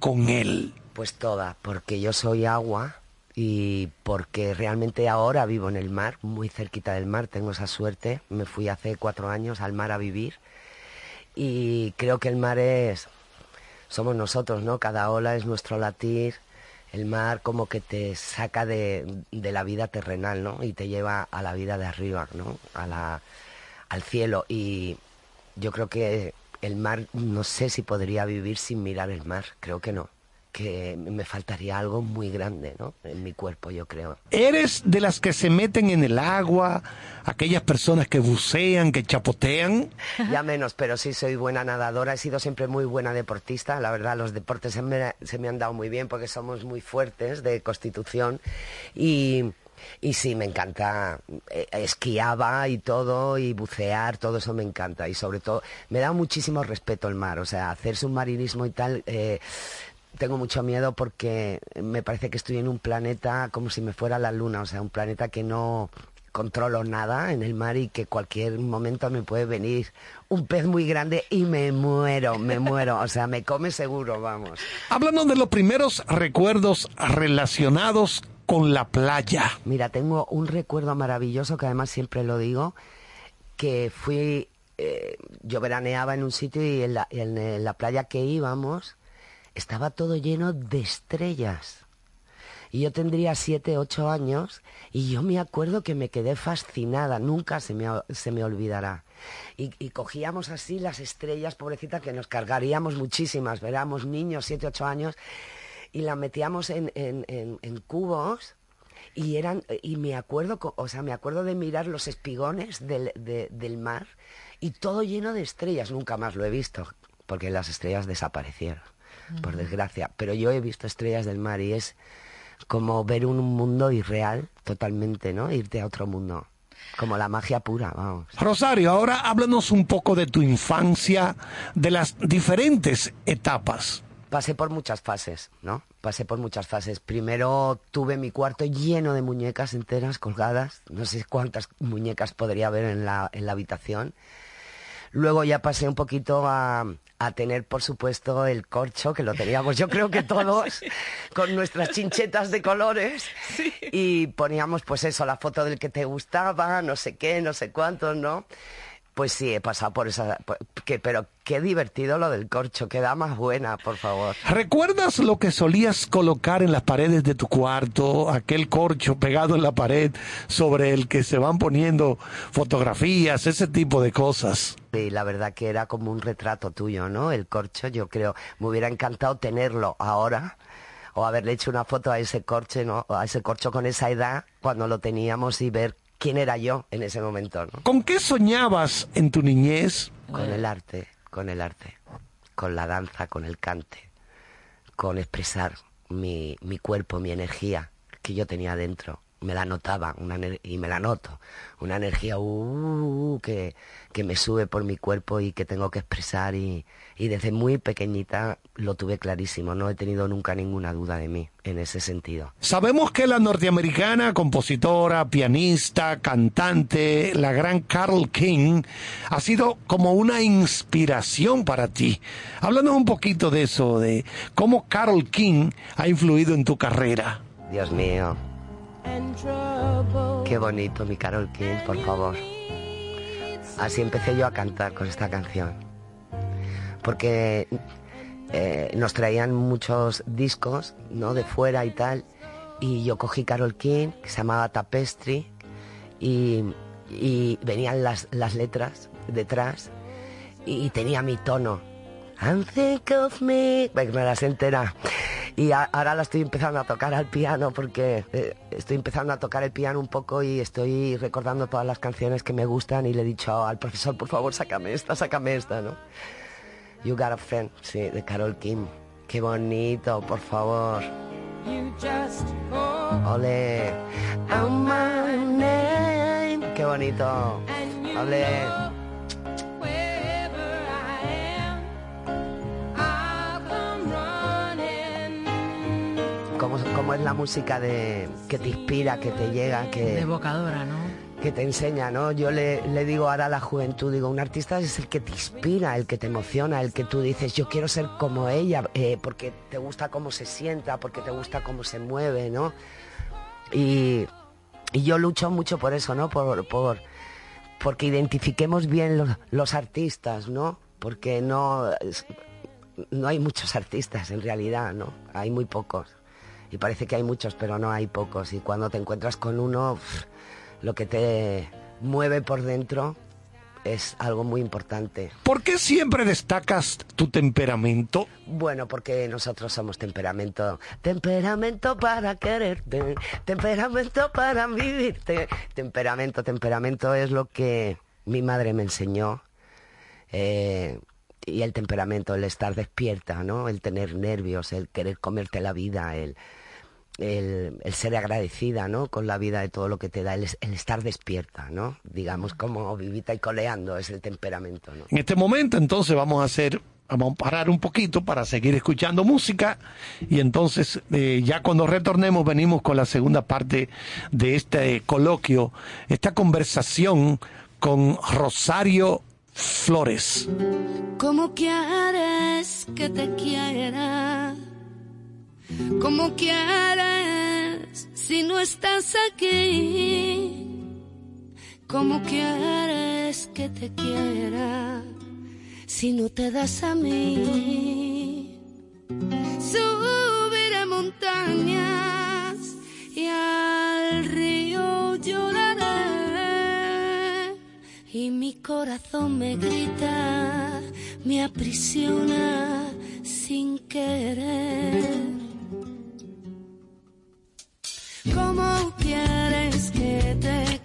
con él? Pues toda, porque yo soy agua y porque realmente ahora vivo en el mar, muy cerquita del mar, tengo esa suerte. Me fui hace cuatro años al mar a vivir y creo que el mar es, somos nosotros, ¿no? Cada ola es nuestro latir. El mar como que te saca de, de la vida terrenal, ¿no? Y te lleva a la vida de arriba, ¿no? A la, al cielo. Y yo creo que el mar, no sé si podría vivir sin mirar el mar, creo que no. Que me faltaría algo muy grande, ¿no? En mi cuerpo, yo creo. ¿Eres de las que se meten en el agua, aquellas personas que bucean, que chapotean? Ya menos, pero sí soy buena nadadora. He sido siempre muy buena deportista. La verdad, los deportes se me, se me han dado muy bien porque somos muy fuertes de constitución. Y, y sí, me encanta. eh, esquiaba y todo, y bucear, todo eso me encanta. Y sobre todo, me da muchísimo respeto el mar. O sea, hacer submarinismo y tal. eh, tengo mucho miedo porque me parece que estoy en un planeta como si me fuera la luna, o sea, un planeta que no controlo nada en el mar y que cualquier momento me puede venir un pez muy grande y me muero, me muero, o sea, me come seguro, vamos. Háblanos de los primeros recuerdos relacionados con la playa. Mira, tengo un recuerdo maravilloso que además siempre lo digo, que fui, eh, yo veraneaba en un sitio y en la, en, la playa que íbamos estaba todo lleno de estrellas. Y yo tendría siete, ocho años y yo me acuerdo que me quedé fascinada, nunca se me, se me olvidará. Y, cogíamos así las estrellas, pobrecita, que nos cargaríamos muchísimas, éramos niños, siete, ocho años, y las metíamos en, en- en- cubos y eran y me acuerdo o sea me acuerdo de mirar los espigones del, de- del mar y todo lleno de estrellas nunca más lo he visto porque las estrellas desaparecieron por desgracia pero yo he visto estrellas del mar y es como ver un mundo irreal totalmente no irte a otro mundo como la magia pura vamos Rosario, ahora háblanos un poco de tu infancia, de las diferentes etapas. Pasé por muchas fases, ¿no? Pasé por muchas fases. Primero tuve mi cuarto lleno de muñecas enteras colgadas. No sé cuántas muñecas podría haber en la, en la habitación. Luego ya pasé un poquito a, a tener, por supuesto, el corcho, que lo teníamos yo creo que todos, con nuestras chinchetas de colores. Y poníamos, pues eso, la foto del que te gustaba, no sé qué, no sé cuántos, ¿no? Pues sí, he pasado por esa... por- que, pero qué divertido lo del corcho, queda más buena, por favor. ¿Recuerdas lo que solías colocar en las paredes de tu cuarto, aquel corcho pegado en la pared sobre el que se van poniendo fotografías, ese tipo de cosas? Sí, la verdad que era como un retrato tuyo, ¿no? El corcho, yo creo, me hubiera encantado tenerlo ahora o haberle hecho una foto a ese corcho, ¿no? A ese corcho con esa edad cuando lo teníamos y ver quién era yo en ese momento, ¿no? ¿Con qué soñabas en tu niñez? Con el arte, con el arte, con la danza, con el cante, con expresar mi, mi cuerpo, mi energía que yo tenía dentro. Me la notaba una y me la noto. Una energía uh, que, que me sube por mi cuerpo y que tengo que expresar. Y, y desde muy pequeñita lo tuve clarísimo. No he tenido nunca ninguna duda de mí en ese sentido. Sabemos que la norteamericana, compositora, pianista, cantante, la gran Carol King, ha sido como una inspiración para ti. Háblanos un poquito de eso, de cómo Carol King ha influido en tu carrera. Dios mío. Qué bonito, mi Carol King, por favor. Así empecé yo a cantar con esta canción. Porque eh, nos traían muchos discos, ¿no? De fuera y tal. y yo cogí Carol King, que se llamaba Tapestry, y, venían las, las letras detrás, y tenía mi tono. And think of me. Pues me las entera. Y a- ahora la estoy empezando a tocar al piano porque eh, estoy empezando a tocar el piano un poco y estoy recordando todas las canciones que me gustan y le he dicho al profesor, por favor, sácame esta, sácame esta, ¿no? You Got a Friend, sí, de Carol Kim. Qué bonito, por favor. Ole. Qué bonito. Ole. ¿Cómo, es la música de que te inspira, que te llega, que... Evocadora, ¿no? que te enseña, ¿no? Yo le, le digo ahora a la juventud, digo, un artista es el que te inspira, el que te emociona, el que tú dices, yo quiero ser como ella, eh, porque te gusta cómo se sienta, porque te gusta cómo se mueve, ¿no? Y, y yo lucho mucho por eso, ¿no? Por, por, porque identifiquemos bien los, los artistas, ¿no? Porque no, no hay muchos artistas en realidad, ¿no? Hay muy pocos. Y parece que hay muchos, pero no hay pocos. Y cuando te encuentras con uno, pff, lo que te mueve por dentro es algo muy importante. ¿Por qué siempre destacas tu temperamento? Bueno, porque nosotros somos temperamento. Temperamento para quererte, temperamento para vivirte. Temperamento, temperamento es lo que mi madre me enseñó. Eh, y el temperamento, el estar despierta, ¿no? El tener nervios, el querer comerte la vida, el, el, el ser agradecida, ¿no? Con la vida de todo lo que te da, el, el estar despierta, ¿no? Digamos como vivita y coleando es el temperamento, ¿no? En este momento entonces vamos a hacer, vamos a parar un poquito para seguir escuchando música y entonces eh, ya cuando retornemos venimos con la segunda parte de este coloquio, esta conversación con Rosario Flores. ¿Cómo quieres que te quiera? ¿Cómo quieres si no estás aquí? ¿Cómo quieres que te quiera si no te das a mí? Subiré montañas y al río lloraré y mi corazón me grita, me aprisiona sin querer. ¿Cómo quieres que te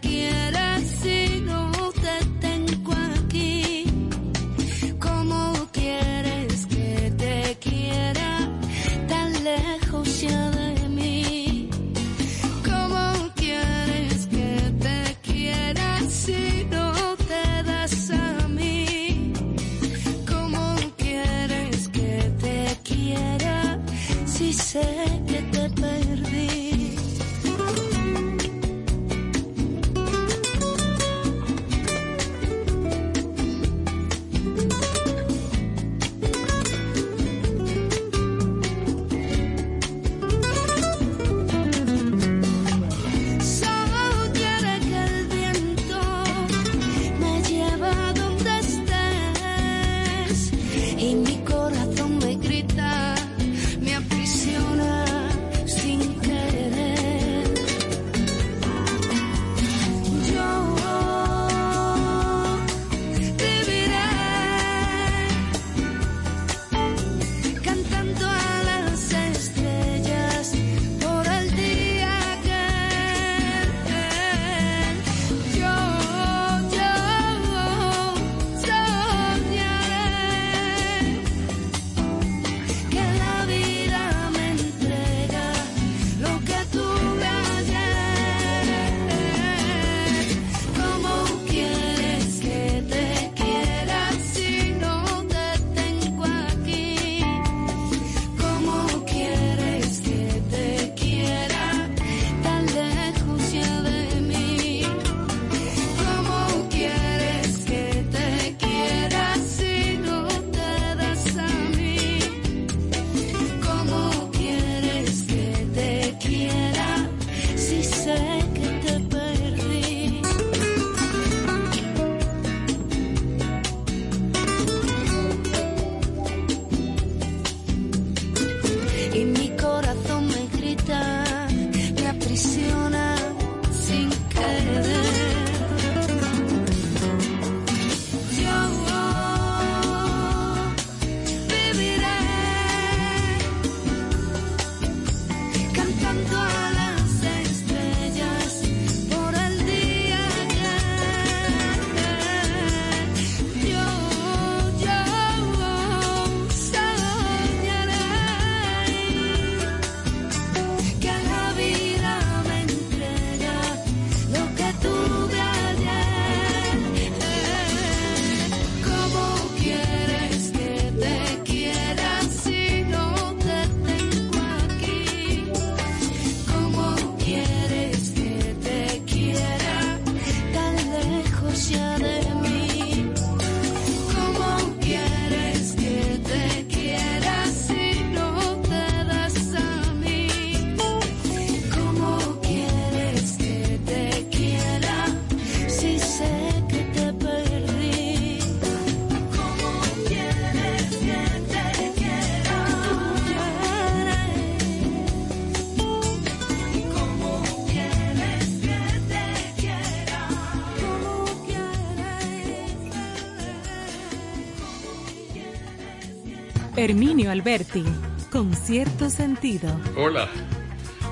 Herminio Alberti, con cierto sentido. Hola.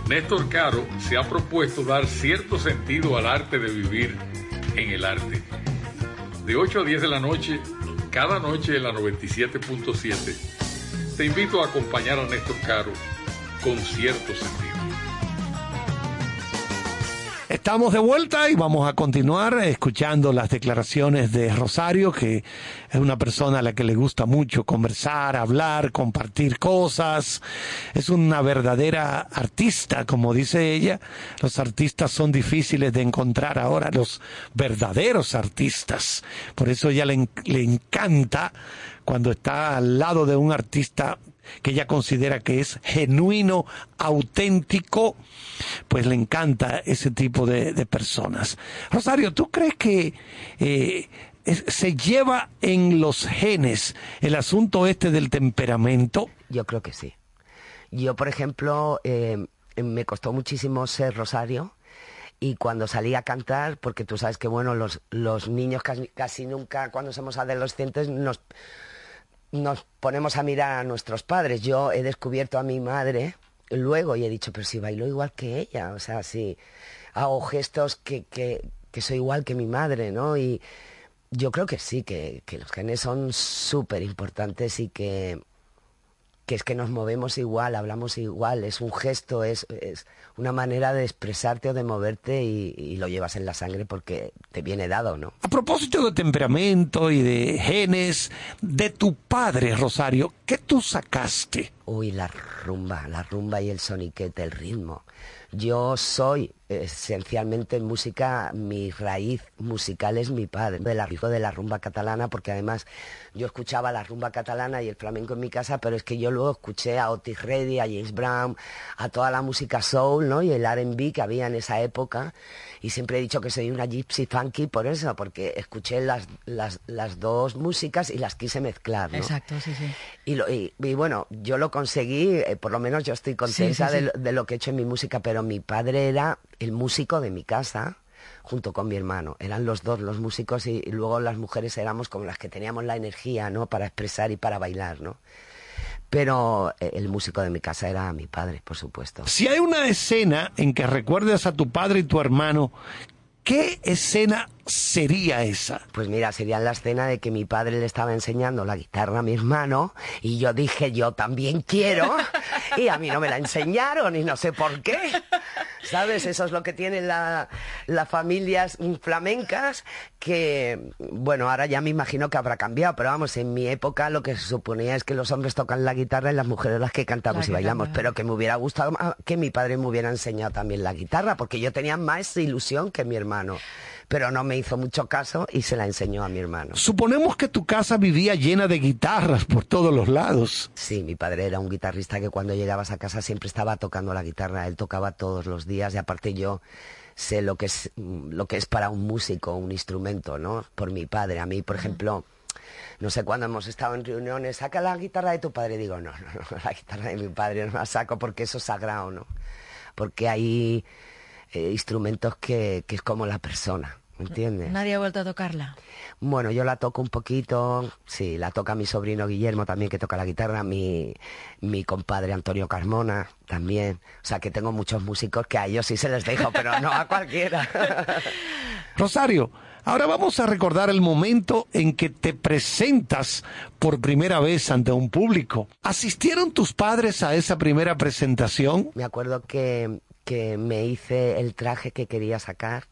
Néstor Caro se ha propuesto dar cierto sentido al arte de vivir en el arte. De 8 a 10 de la noche, cada noche en la 97.7, te invito a acompañar a Néstor Caro con cierto sentido. Estamos de vuelta y vamos a continuar escuchando las declaraciones de Rosario, que es una persona a la que le gusta mucho conversar, hablar, compartir cosas. Es una verdadera artista, como dice ella. Los artistas son difíciles de encontrar ahora, los verdaderos artistas. Por eso ella le, le encanta cuando está al lado de un artista que ella considera que es genuino, auténtico, pues le encanta ese tipo de, de personas. Rosario, ¿tú crees que eh, se lleva en los genes el asunto este del temperamento? Yo creo que sí. Yo, por ejemplo, eh, me costó muchísimo ser Rosario y cuando salí a cantar, porque tú sabes que, bueno, los, los niños casi, nunca, cuando somos adolescentes, nos, nos ponemos a mirar a nuestros padres. Yo he descubierto a mi madre luego y he dicho, pero si bailo igual que ella, o sea, si hago gestos que, que, que soy igual que mi madre, ¿no? Yo creo que sí, que, que los genes son súper importantes y que, que es que nos movemos igual, hablamos igual, es un gesto, es, es una manera de expresarte o de moverte y, y lo llevas en la sangre porque te viene dado, ¿no? A propósito de temperamento y de genes, de tu padre, Rosario, ¿qué tú sacaste? Uy, la rumba, la rumba y el soniquete, el ritmo. Yo soy esencialmente en música, mi raíz musical es mi padre, de la, de la rumba catalana, porque además yo escuchaba la rumba catalana y el flamenco en mi casa, pero es que yo luego escuché a Otis Redding, a James Brown, a toda la música soul, ¿no? Y el R&B que había en esa época. Y siempre he dicho que soy una gypsy funky por eso, porque escuché las, las, las dos músicas y las quise mezclar, ¿no? Exacto, sí, sí. Y, lo- y- y bueno, yo lo conseguí, eh, por lo menos yo estoy contenta Sí, sí, sí. De, lo, de lo que he hecho en mi música, pero mi padre era el músico de mi casa junto con mi hermano. Eran los dos los músicos y, y luego las mujeres éramos como las que teníamos la energía, ¿no? Para expresar y para bailar, ¿no? Pero eh, el músico de mi casa era mi padre, por supuesto. Si hay una escena en que recuerdes a tu padre y tu hermano, ¿qué escena sería esa? Pues mira, sería la escena de que mi padre le estaba enseñando la guitarra a mi hermano y yo dije, yo también quiero. Y a mí no me la enseñaron y no sé por qué. ¿Sabes? Eso es lo que tienen la- las familias flamencas que, bueno, ahora ya me imagino que habrá cambiado, pero vamos, en mi época lo que se suponía es que los hombres tocan la guitarra y las mujeres las que cantamos La y bailamos, pero que me hubiera gustado que mi padre me hubiera enseñado también la guitarra, porque yo tenía más ilusión que mi hermano, pero no me hizo mucho caso y se la enseñó a mi hermano. Suponemos que tu casa vivía llena de guitarras por todos los lados. Sí, mi padre era un guitarrista que cuando llegabas a casa siempre estaba tocando la guitarra, él tocaba todos los días y aparte yo sé lo que es mm, lo que es para un músico un instrumento, ¿no? Por mi padre, a mí, por ejemplo, no sé cuándo hemos estado en reuniones, saca la guitarra de tu padre, digo, no, no, no, la guitarra de mi padre no la saco porque eso es sagrado, ¿no? Porque hay eh, instrumentos que, que es como la persona, ¿entiendes? Nadie ha vuelto a tocarla. Bueno, yo la toco un poquito, sí, la toca mi sobrino Guillermo también, que toca la guitarra, mi, mi compadre Antonio Carmona también. O sea, que tengo muchos músicos que a ellos sí se les dejo, pero no a cualquiera. Rosario, ahora vamos a recordar el momento en que te presentas por primera vez ante un público. ¿Asistieron tus padres a esa primera presentación? Me acuerdo que, que me hice el traje que quería sacar.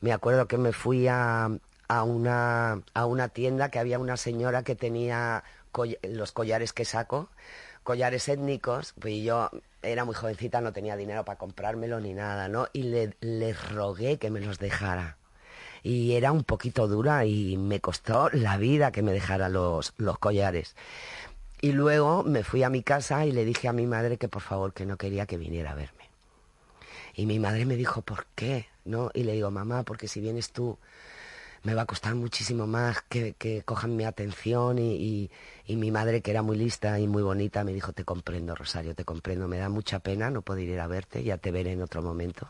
Me acuerdo que me fui a, una, a una tienda que había una señora que tenía los collares que saco, collares étnicos, pues y yo era muy jovencita, no tenía dinero para comprármelo ni nada, ¿no? Y le, le rogué que me los dejara. y era un poquito dura y me costó la vida que me dejara los, los collares. Y luego me fui a mi casa y le dije a mi madre que por favor que no quería que viniera a verme. Y mi madre me dijo, ¿por qué? ¿No? Y le digo, mamá, porque si vienes tú me va a costar muchísimo más que, que cojan mi atención y, y- mi madre, que era muy lista y muy bonita, me dijo, te comprendo, Rosario, te comprendo, me da mucha pena no poder ir a verte, ya te veré en otro momento.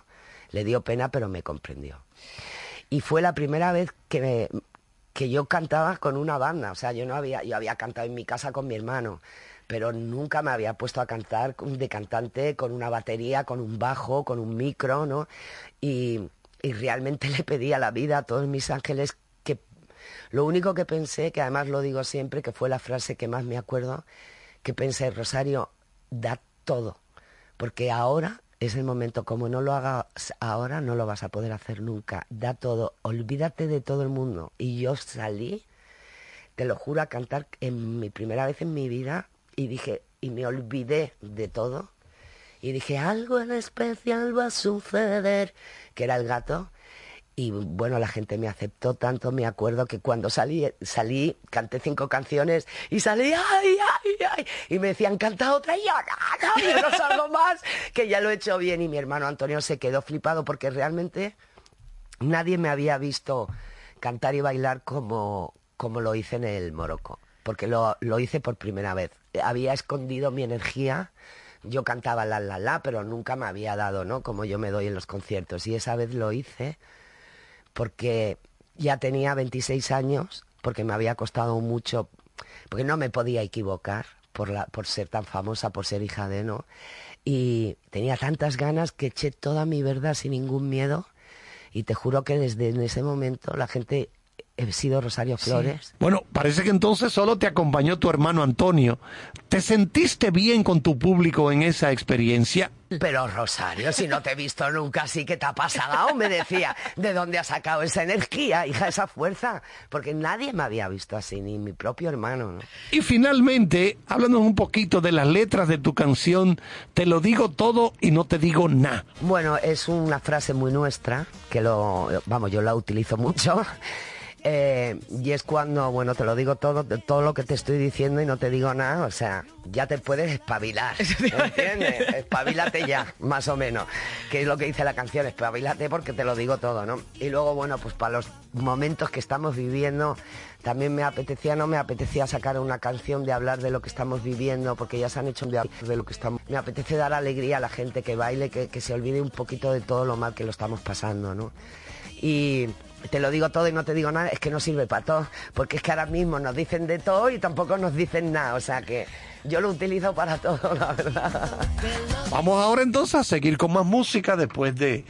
Le dio pena, pero me comprendió. Y fue la primera vez que, que yo cantaba con una banda, o sea, yo no había, yo había cantado en mi casa con mi hermano, pero nunca me había puesto a cantar de cantante con una batería, con un bajo, con un micro, ¿no? Y, y realmente le pedí a la vida, a todos mis ángeles, que lo único que pensé, que además lo digo siempre, que fue la frase que más me acuerdo, que pensé, Rosario, da todo, porque ahora es el momento, como no lo hagas ahora, no lo vas a poder hacer nunca, da todo, olvídate de todo el mundo. Y yo salí, te lo juro, a cantar en mi primera vez en mi vida y dije, y me olvidé de todo. Y dije, algo en especial va a suceder, que era el gato. Y bueno, la gente me aceptó tanto, me acuerdo que cuando salí, salí, canté cinco canciones y salí, ay, ay, ay, y me decían, canta otra, y yo, no, no, yo no salgo más, que ya lo he hecho bien. Y mi hermano Antonio se quedó flipado porque realmente nadie me había visto cantar y bailar como, como lo hice en el Morocco, porque lo, lo hice por primera vez. Había escondido mi energía, yo cantaba la la la, pero nunca me había dado, ¿no? Como yo me doy en los conciertos. Y esa vez lo hice porque ya tenía 26 años, porque me había costado mucho, porque no me podía equivocar por, la, por ser tan famosa, por ser hija de, ¿no? Y tenía tantas ganas que eché toda mi verdad sin ningún miedo y te juro que desde ese momento la gente he sido Rosario Flores. Bueno, parece que entonces solo te acompañó tu hermano Antonio. ¿Te sentiste bien con tu público en esa experiencia? Pero Rosario, si no te he visto nunca así, ¿qué te ha pasado? Me decía, ¿de dónde has sacado esa energía, hija, esa fuerza? Porque nadie me había visto así, ni mi propio hermano. ¿no? Y finalmente, háblanos un poquito de las letras de tu canción Te lo digo todo y no te digo nada. Bueno, es una frase muy nuestra, que lo, vamos, yo la utilizo mucho. Eh, y es cuando, bueno, te lo digo todo, todo lo que te estoy diciendo y no te digo nada, o sea, ya te puedes espabilar, ¿entiendes? Espabilate ya, más o menos, que es lo que dice la canción, espabilate porque te lo digo todo, ¿no? Y luego, bueno, pues para los momentos que estamos viviendo, también me apetecía, no me apetecía sacar una canción de hablar de lo que estamos viviendo, porque ya se han hecho un de de lo que estamos. Me apetece dar alegría a la gente que baile, que, que se olvide un poquito de todo lo mal que lo estamos pasando, ¿no? Y te lo digo todo y no te digo nada, es que no sirve para todo, porque es que ahora mismo nos dicen de todo y tampoco nos dicen nada, o sea que yo lo utilizo para todo, la verdad. Vamos ahora entonces a seguir con más música después de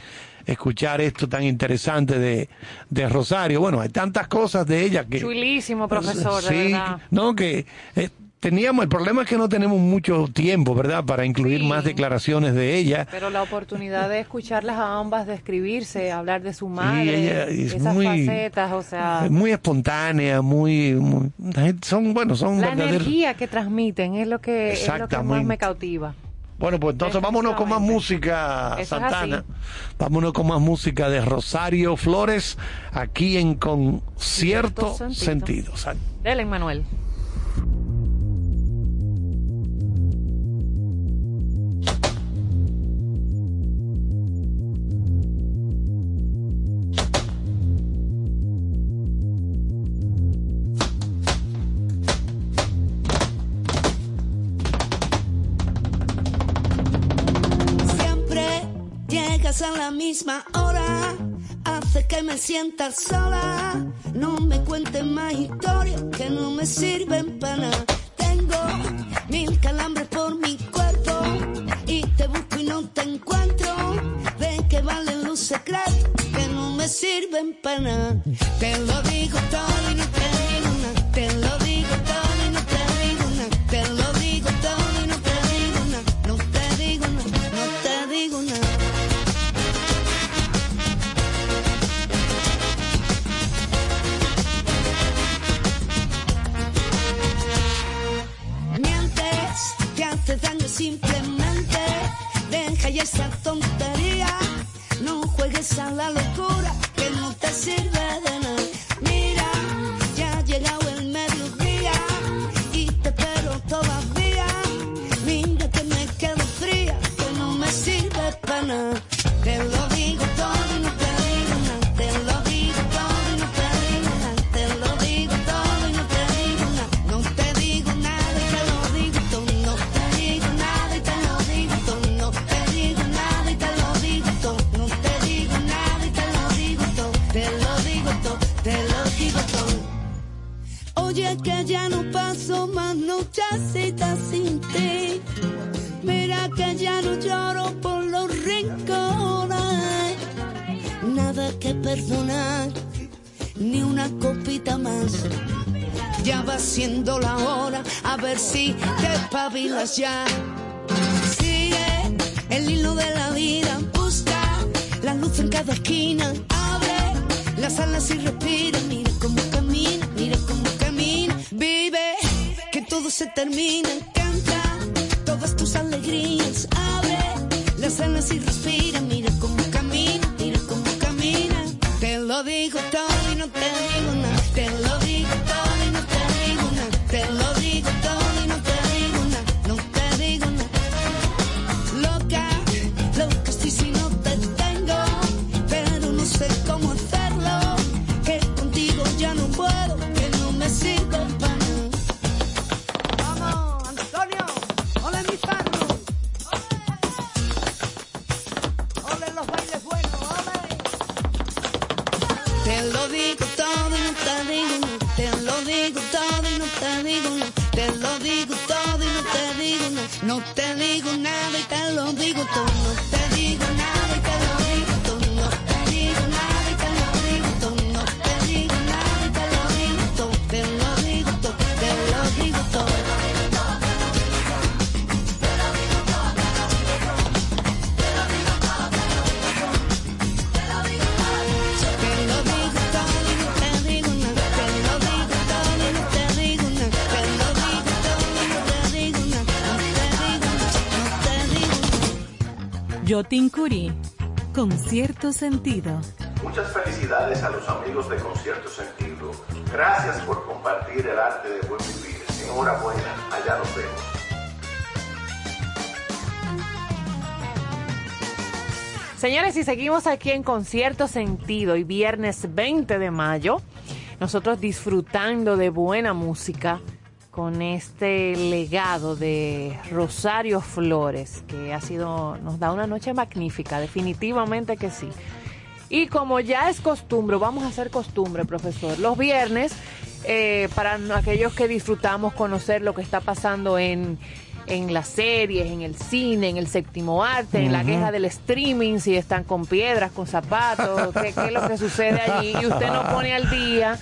escuchar esto tan interesante de, de Rosario. Bueno, hay tantas cosas de ella que... Chulísimo, profesor, de sí, verdad. no, que eh, teníamos, el problema es que no tenemos mucho tiempo, ¿verdad?, para incluir más declaraciones de ella. Pero la oportunidad de escucharlas a ambas, de escribirse, hablar de su madre, Y es esas muy, facetas, o sea, es muy espontánea, muy, muy- son, bueno, son la verdaderos- energía que transmiten es lo que, es lo que más me cautiva. Bueno, pues entonces vámonos con más música, Eso Santana. Vámonos con más música de Rosario Flores, aquí en Con Cierto Cierto Sentido. Sentido. Dele, Manuel. La misma hora, hace que me sienta sola. No me cuentes más historias que no me sirven para nada. Tengo mil calambres por mi cuerpo y te busco y no te encuentro. ¿De qué valen los secretos que no me sirven para nada? Te lo digo todo y Curí, con cierto sentido. Muchas felicidades a los amigos de Concierto Sentido. Gracias por compartir el arte de buen vivir. Enhorabuena, allá nos vemos. Señores, y seguimos aquí en Concierto Sentido y viernes 20 de mayo, nosotros disfrutando de buena música con este legado de Rosario Flores, que ha sido, nos da una noche magnífica, definitivamente que sí. Y como ya es costumbre, vamos a hacer costumbre, profesor, los viernes, eh, para aquellos que disfrutamos conocer lo que está pasando en, en las series, en el cine, en el séptimo arte, en la guerra del streaming, si están con piedras, con zapatos, qué, qué es lo que sucede allí, y usted no pone al día.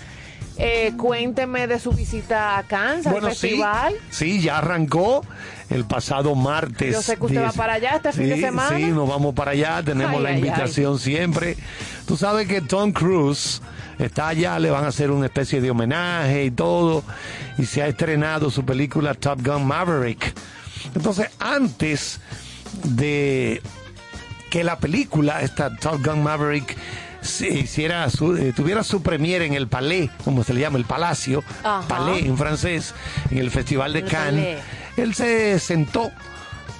Eh, cuénteme de su visita a Kansas, al Bueno, festival. sí, ya arrancó el pasado martes. Yo sé que usted va 10. para allá este fin de semana. Sí, nos vamos para allá, tenemos Ay, la ay, invitación siempre. Tú sabes que Tom Cruise está allá, le van a hacer una especie de homenaje y todo, y se ha estrenado su película Top Gun Maverick. Entonces, antes de que la película, esta Top Gun Maverick, se hiciera su- eh, tuviera su premiere en el Palais, como se le llama, el Palacio, Ajá. Palais en francés, en el Festival de El Cannes. Palais. Él se sentó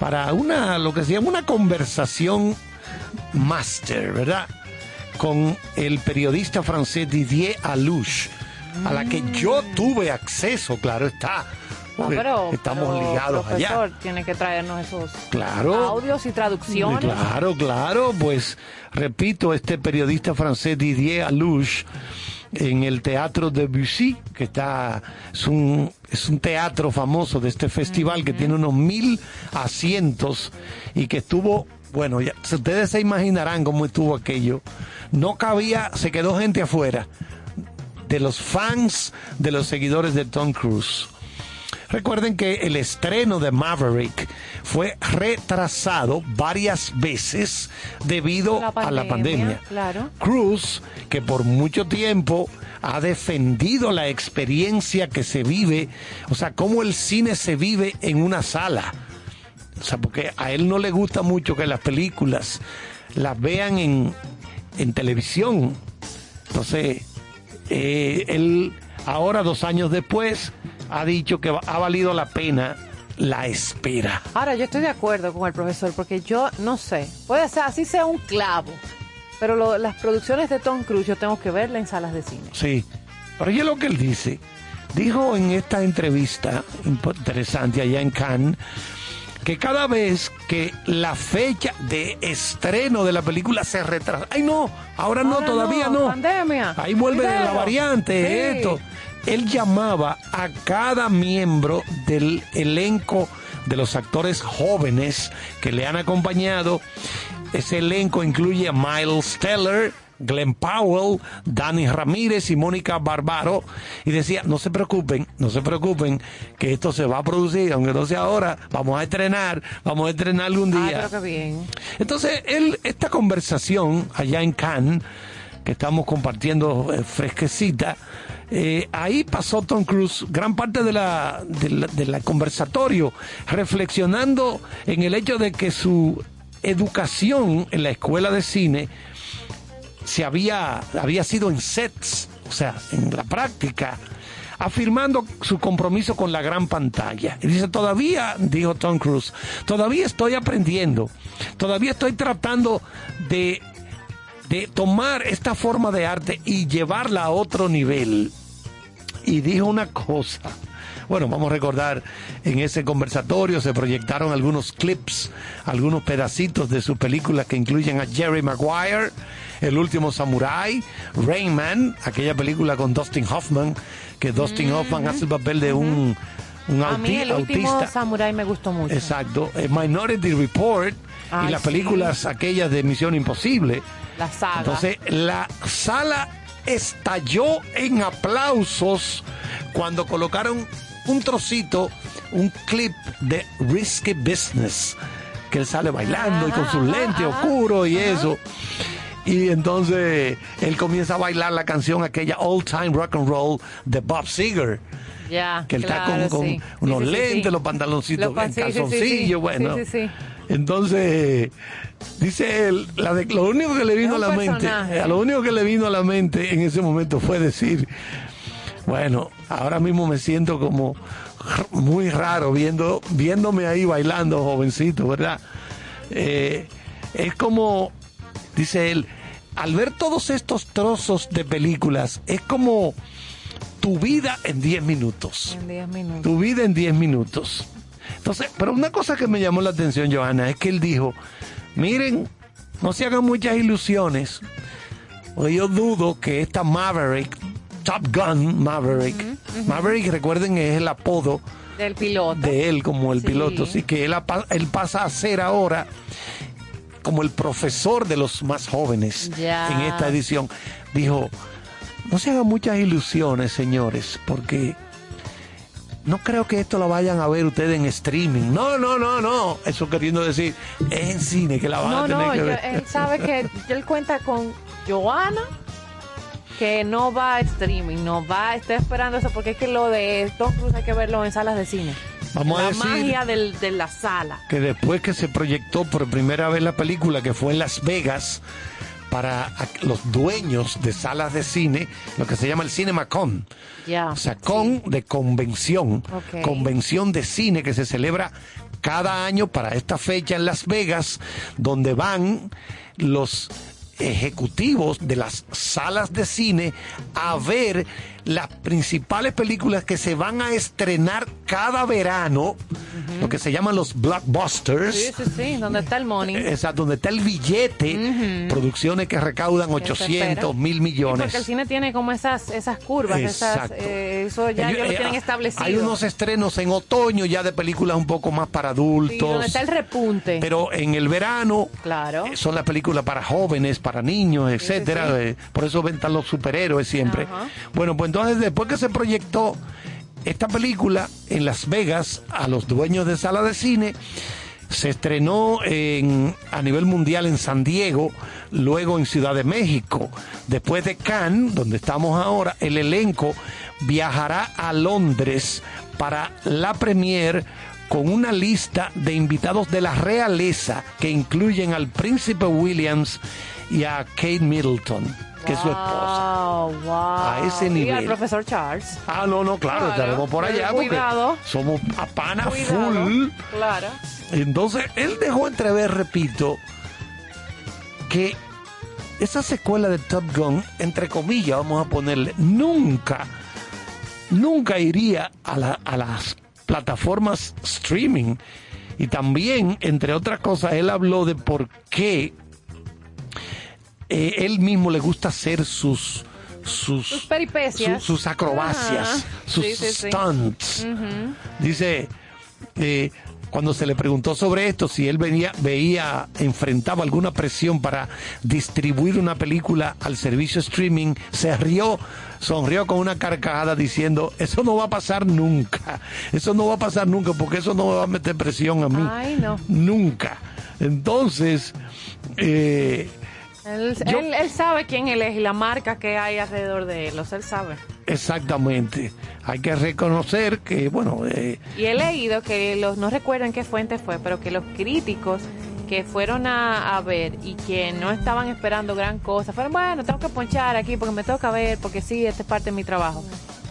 para una, lo que se llama una conversación máster, ¿verdad? Con el periodista francés Didier Alouche, a la que yo tuve acceso, claro está. No, porque pero, estamos pero, ligados allá. profesor, tiene que traernos esos Claro. audios y traducciones. Claro, claro, pues repito, este periodista francés Didier Alouche en el Teatro de Bussy, que está, es un, es un teatro famoso de este festival que tiene unos mil asientos y que estuvo, bueno, ya, ustedes se imaginarán cómo estuvo aquello. No cabía, se quedó gente afuera de los fans, de los seguidores de Tom Cruise. Recuerden que el estreno de Maverick fue retrasado varias veces debido a la pandemia. Claro. Cruz, que por mucho tiempo ha defendido la experiencia que se vive, o sea, cómo el cine se vive en una sala. O sea, porque a él no le gusta mucho que las películas las vean en, en televisión. Entonces, eh, él ahora, dos años después, ha dicho que ha valido la pena la espera. Ahora, yo estoy de acuerdo con el profesor, porque yo no sé, puede ser así sea un clavo, pero lo- las producciones de Tom Cruise yo tengo que verla en salas de cine. Sí. Pero oye lo que él dice. Dijo en esta entrevista interesante allá en Cannes que cada vez que la fecha de estreno de la película se retrasa. Ay, no, ahora no, todavía no, no. pandemia. Ahí vuelve la variante, Sí. esto. Él llamaba a cada miembro del elenco de los actores jóvenes que le han acompañado. Ese elenco incluye a Miles Teller, Glenn Powell, Danny Ramírez y Mónica Barbaro. Y decía, no se preocupen, no se preocupen, que esto se va a producir, aunque no sea ahora, vamos a estrenar, vamos a estrenar algún Ah, día. creo que bien. Entonces, él, esta conversación allá en Cannes, que estamos compartiendo eh, fresquecita, eh, ahí pasó Tom Cruise gran parte de la, de la- conversatorio, reflexionando en el hecho de que su educación en la escuela de cine se había, había sido en sets, o sea, en la práctica, afirmando su compromiso con la gran pantalla. Y dice, todavía, dijo Tom Cruise, todavía estoy aprendiendo, todavía estoy tratando de, de tomar esta forma de arte y llevarla a otro nivel. Y dijo una cosa. Bueno, vamos a recordar, en ese conversatorio se proyectaron algunos clips, algunos pedacitos de su película que incluyen a Jerry Maguire, El último Samurai, Rayman, aquella película con Dustin Hoffman, que Dustin Hoffman hace el papel de un, un A mí el último autista. Samurai me gustó mucho. Exacto, eh, Minority Report Ay, y las sí. películas aquellas de Misión Imposible. La saga. Entonces, la sala estalló en aplausos cuando colocaron un trocito, un clip de Risky Business, que él sale bailando y con sus lentes oscuros y eso. Y entonces él comienza a bailar la canción aquella Old Time Rock and Roll de Bob Seger. ya, Que él claro, está con, con sí. unos Sí, sí, sí, lentes, los pantaloncitos Los calzoncillo, sí. bueno. Entonces, dice él, la de- lo único que le vino a la mente, personaje. a lo único que le vino a la mente en ese momento fue decir, bueno, ahora mismo me siento como muy raro viendo, viéndome ahí bailando, jovencito, ¿verdad? Eh, es como, dice él, al ver todos estos trozos de películas, es como tu vida en 10 minutos En 10 minutos. tu vida en 10 minutos. Entonces, pero una cosa que me llamó la atención, Johanna, es que él dijo, miren, no se hagan muchas ilusiones, porque yo dudo que esta Maverick, Top Gun Maverick, Maverick, recuerden, es el apodo Del piloto. de él como el Sí. piloto, así que él, pasa a ser ahora como el profesor de los más jóvenes Ya. en esta edición. Dijo, no se hagan muchas ilusiones, señores, porque no creo que esto lo vayan a ver ustedes en streaming. No, no, no, no. Eso queriendo decir, es en cine que la van No, a tener no, que yo- ver. él sabe que él cuenta con Joana, que no va a streaming, no va, está esperando eso, porque es que lo de Tom Cruise hay que verlo en salas de cine. Vamos a la decir- magia del- de la sala. que después que se proyectó por primera vez la película, que fue en Las Vegas, para los dueños de salas de cine, lo que se llama el CinemaCon. Ya. O sea, con de convención, convención de cine que se celebra cada año para esta fecha en Las Vegas, donde van los ejecutivos de las salas de cine a ver las principales películas que se van a estrenar cada verano, lo que se llaman los blockbusters. Sí, sí, sí, donde está el money. Exacto, donde está el billete, producciones que recaudan Que se 800 espera. mil Sí, millones. porque el cine tiene como esas, esas curvas, esas, eh, eso ya, Ellos- ya lo eh, tienen ah, establecido. Hay unos estrenos en otoño ya de películas un poco más para Sí, donde adultos. está el repunte. pero en el verano Claro. eh, son las películas para jóvenes, para niños, etcétera. sí. eh, Por eso ventan los superhéroes siempre. Ajá. Bueno, pues entonces después que se proyectó esta película en Las Vegas a los dueños de sala de cine, se estrenó en, a nivel mundial en San Diego, luego en Ciudad de México. Después de Cannes, donde estamos ahora, el elenco viajará a Londres para la premier con una lista de invitados de la realeza que incluyen al príncipe Williams y a Kate Middleton, que es su esposa. Wow, wow. A ese Y nivel. al profesor Charles. Ah, no, no, claro, Claro, estaremos por allá porque cuidado. somos a pana Cuidado. full. Claro. Entonces, él dejó entrever, repito, que esa secuela de Top Gun, entre comillas, vamos a ponerle, nunca, nunca iría a, la- a las plataformas streaming. Y también, entre otras cosas, él habló de por qué eh, él mismo le gusta hacer sus, sus, Sus peripecias. su- sus acrobacias, Ajá. sus Sí, sí, sí. stunts. Dice, eh, cuando se le preguntó sobre esto, si él venía, veía, enfrentaba alguna presión para distribuir una película al servicio streaming, se rió, sonrió con una carcajada diciendo, eso no va a pasar nunca, eso no va a pasar nunca, porque eso no me va a meter presión a mí. Ay, no. Nunca. Entonces, eh, Él, Yo- él- él sabe quién él es y la marca que hay alrededor de él, o sea, él sabe. exactamente, hay que reconocer que, bueno, eh, Y he leído que los, no recuerdo en qué fuente fue, pero que los críticos que fueron a, a ver y que no estaban esperando gran cosa, fueron, bueno, tengo que ponchar aquí porque me toca ver, porque sí, esta es parte de mi trabajo.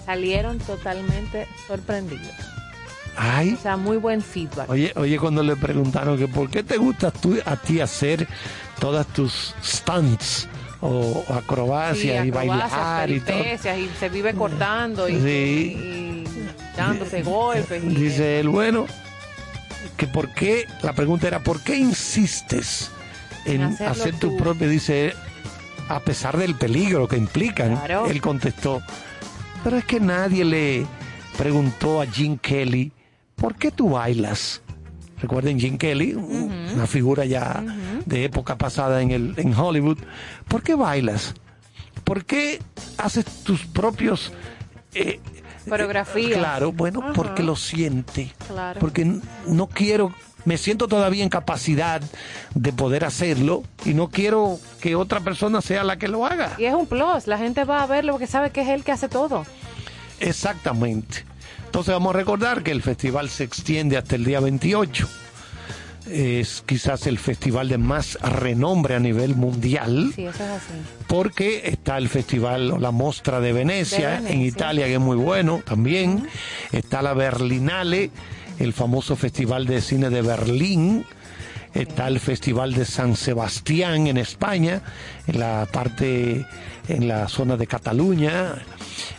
Salieron totalmente sorprendidos. Ay, O sea, muy buen feedback. Oye, oye, cuando le preguntaron que por qué te gusta tú, a ti hacer todas tus stunts o, o acrobacias Sí, y acrobacias, bailar y todo. y se vive cortando y, Sí. y dándose golpes. y- Dice él, bueno, que por qué, la pregunta era, ¿por qué insistes en hacer tu propio? Dice, a pesar del peligro que implican. Claro. Él contestó, pero es que nadie le preguntó a Jim Kelly, ¿por qué tú bailas? Recuerden Jim Kelly, una figura ya de época pasada en, el, en Hollywood. ¿Por qué bailas? ¿Por qué haces tus propios... eh, Coreografías. Claro, bueno, porque lo siente. Claro. Porque no quiero, me siento todavía en capacidad de poder hacerlo y no quiero que otra persona sea la que lo haga. Y es un plus, la gente va a verlo porque sabe que es él que hace todo. Exactamente. Entonces vamos a recordar que el festival se extiende hasta el día 28. Es quizás el festival de más renombre a nivel mundial. Sí, eso es así. porque está el festival o la Mostra de Venecia, De Venecia. en Italia, que es muy bueno también. Está la Berlinale, el famoso festival de cine de Berlín. Está el Festival de San Sebastián en España, en la parte, en la zona de Cataluña.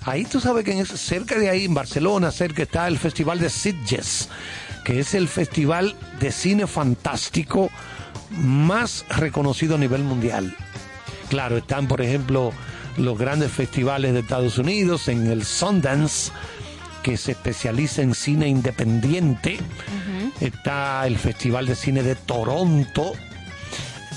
Ahí tú sabes que en es- cerca de ahí, en Barcelona, cerca está el Festival de Sitges, que es el festival de cine fantástico más reconocido a nivel mundial. Claro, están, por ejemplo, los grandes festivales de Estados Unidos, en el Sundance, que se especializa en cine independiente. Está el Festival de Cine de Toronto.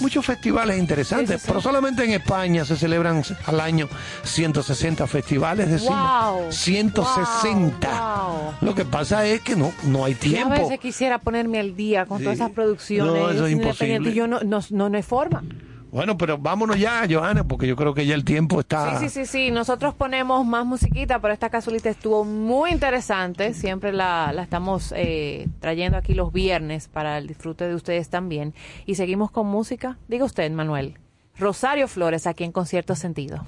Muchos festivales interesantes, pero solamente en España se celebran al año 160 festivales de Wow. cine. 160. Wow. Lo que pasa es que no, no hay Yo a tiempo. veces quisiera ponerme al día con todas esas producciones. No, eso es imposible. y Yo no, no, no, no hay forma. Bueno, pero vámonos ya, Johanna, porque yo creo que ya el tiempo está... Sí, sí, sí, sí. Nosotros ponemos más musiquita, pero esta casualita estuvo muy interesante. Siempre la, la estamos eh, trayendo aquí los viernes para el disfrute de ustedes también. Y seguimos con música. Diga usted, Manuel. Rosario Flores, aquí en Concierto Sentido.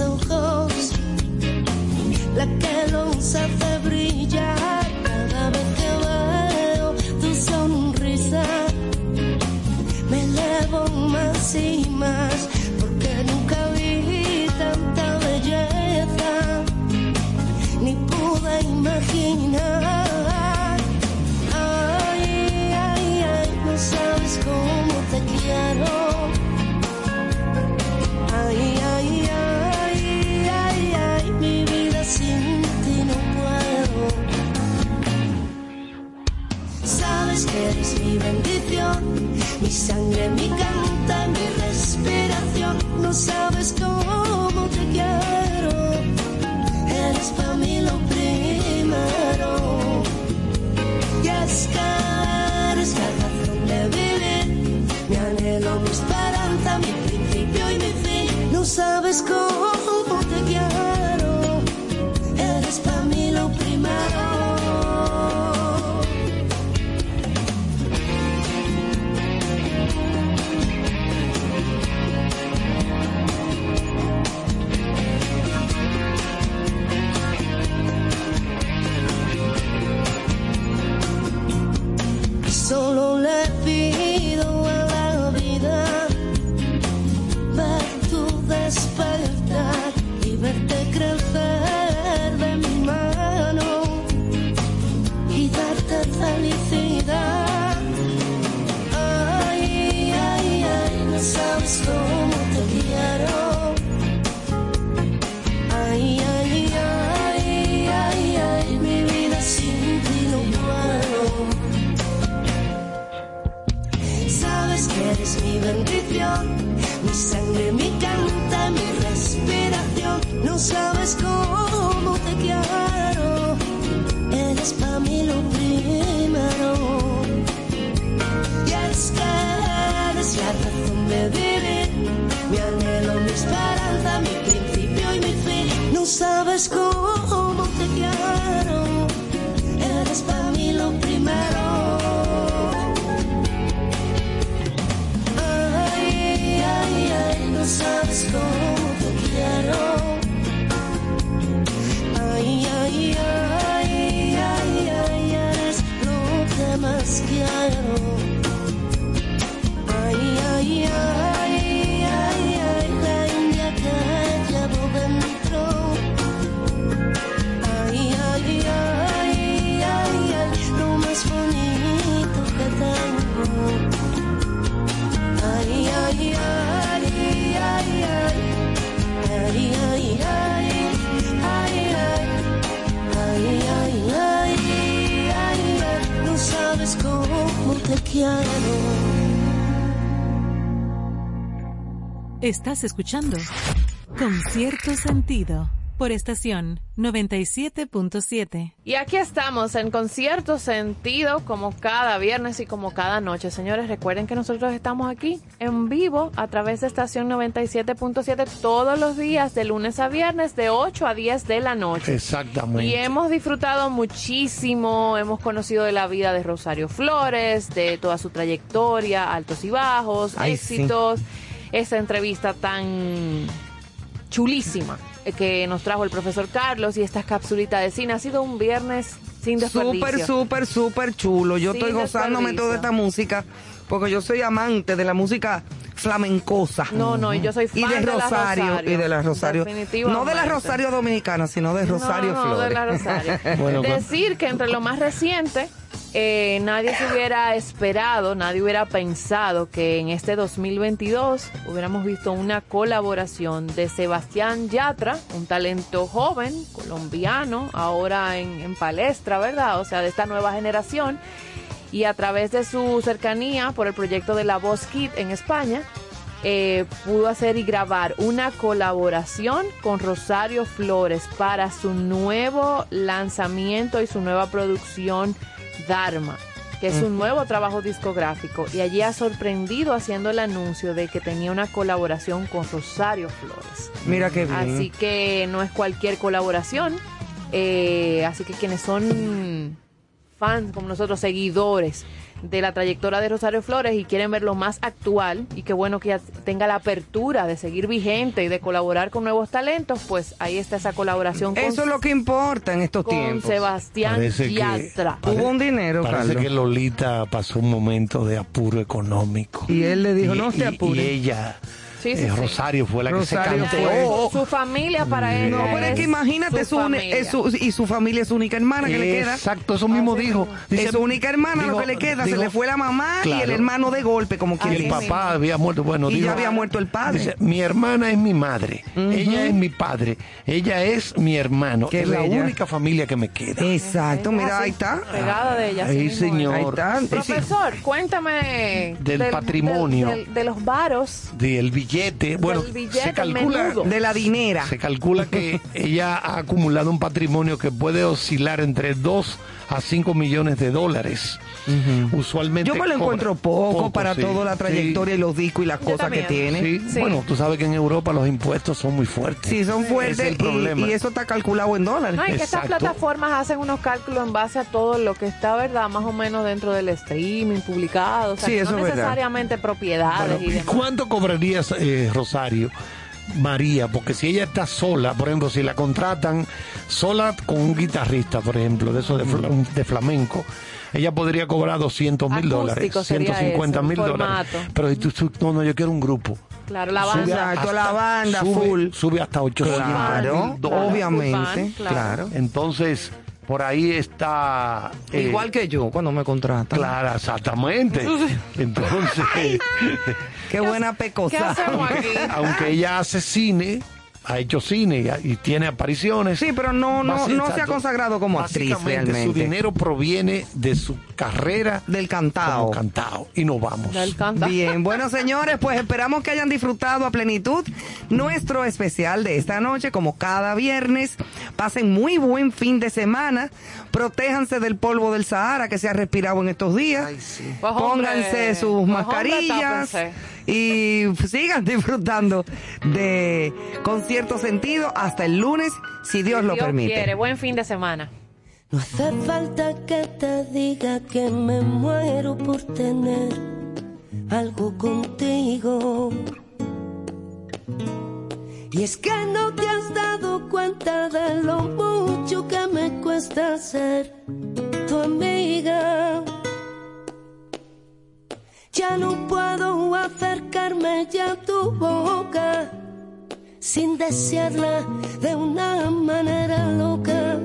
Ojos, la que los hace brillar. Cada vez que veo tu sonrisa, me elevo más y más, porque nunca vi tanta belleza ni pude imaginar. Ay, ay, ay, no sabes cómo te quiero. Mi sangre, mi canta, mi respiración. No sabes cómo te quiero. Eres para mí lo primero. Y es que eres la razón de vivir. Mi anhelo, mi esperanza, mi principio y mi fin. No sabes cómo Estás escuchando con cierto sentido por estación 97.7. Y aquí estamos en concierto sentido como cada viernes y como cada noche. Señores, recuerden que nosotros estamos aquí en vivo a través de estación 97.7 todos los días de lunes a viernes de 8 a 10 de la noche. Exactamente. Y hemos disfrutado muchísimo, hemos conocido de la vida de Rosario Flores, de toda su trayectoria, altos y bajos, Ay, sí. Esa entrevista tan chulísima que nos trajo el profesor Carlos y esta capsulita de cine. Ha sido un viernes sin desperdicio. Súper, súper, súper chulo. Yo Sin estoy gozándome toda esta música porque yo soy amante de la música flamencosa. No, no, yo soy fan y de de la Rosario, y de la Rosario. No de la Rosario dominicana, sino de Rosario no, no, Flores. de la Rosario. Bueno, Decir que entre lo más reciente, eh, nadie se hubiera esperado, nadie hubiera pensado que en este 2022 hubiéramos visto una colaboración de Sebastián Yatra, un talento joven, colombiano, ahora en, palestra, ¿verdad? O sea, de esta nueva generación. Y a través de su cercanía por el proyecto de La Voz Kid en España, eh, pudo hacer y grabar una colaboración con Rosario Flores para su nuevo lanzamiento y su nueva producción Dharma, que es un nuevo trabajo discográfico. Y allí ha sorprendido haciendo el anuncio de que tenía una colaboración con Rosario Flores. Mira qué bien. Así que no es cualquier colaboración. eh, así que quienes son fans como nosotros, seguidores de la trayectoria de Rosario Flores y quieren verlo más actual y qué bueno que ya tenga la apertura de seguir vigente y de colaborar con nuevos talentos, pues ahí está esa colaboración con, Eso es lo que importa en estos con tiempos. Sebastián Parece Yatra. Hubo un dinero, Parece Carlos. que Lolita pasó un momento de apuro económico. Y él le dijo, Y- no te y- apures. Y ella, Sí, sí, eh, sí. Rosario, fue la Rosario que se fue. cantó. Su familia para él. No, pero es que imagínate, su su, familia. es su- y su familia es su única hermana que le queda. Exacto, eso mismo dijo. es su única hermana digo- lo que le queda. digo- se le fue la mamá y el hermano de golpe, como quien Y el papá había muerto. Bueno, Y dijo- ya había muerto el padre. Dice, mi hermana es mi madre, ella es mi padre, ella es mi hermano. Qué es la única familia que me queda. Exacto, mira, ahí está. Pegada de ella. Ahí, señor. Ahí está. Profesor, cuéntame Del patrimonio. de los varos. Del billete, bueno, Del billete se calcula menudo. De la dinera. Se calcula que ella ha acumulado un patrimonio que puede oscilar entre 2 a 5 millones de dólares. Usualmente. Yo me lo encuentro poco, para sí. toda la trayectoria y los discos y las cosas que tiene. Sí, Sí. Bueno, tú sabes que en Europa los impuestos son muy fuertes. Sí, son fuertes Ese es el y- problema. y, eso está calculado en dólares. No, y que estas plataformas hacen unos cálculos en base a todo lo que está, ¿verdad? Más o menos dentro del streaming publicado. O sea, Sí, que eso no es verdad. necesariamente propiedades Bueno, y ¿y demás. cuánto cobrarías, eh, Rosario, María, porque si ella está sola, por ejemplo, si la contratan sola con un guitarrista, por ejemplo, de eso de, fla- de flamenco, ella podría cobrar 200 mil dólares, Acústico sería 150 eso, mil dólares. Pero si tú, tú- no, no, yo quiero un grupo. Claro, la Sube banda. Exacto, la banda sube, full. Sube hasta 800 Claro, mil dólares. obviamente, claro. Entonces, por ahí está... eh, Igual que yo cuando me contratan. Claro, exactamente. Entonces, Qué buena ¿Qué pecosa. hacemos aquí? aunque ella hace cine, ha hecho cine y, y tiene apariciones. Sí, pero no, no, no se ha consagrado como actriz Básicamente, Su realmente. dinero proviene de su carrera Del cantao. como cantao. Y nos vamos. Del canta. Bien, bueno señores, pues esperamos que hayan disfrutado a plenitud nuestro especial de esta noche, como cada viernes. Pasen muy buen fin de semana. Protéjanse del polvo del Sahara que se ha respirado en estos días. Pues, hombre, Pónganse sus pues, hombre, mascarillas. Y sigan disfrutando de con cierto sentido hasta el lunes, si Dios lo Dios permite. quiere. Buen fin de semana. No hace falta que te diga que me muero por tener algo contigo. Y es que no te has dado cuenta de lo mucho que me cuesta ser tu amiga. Ya no puedo acercarme ya a tu boca sin desearla de una manera loca.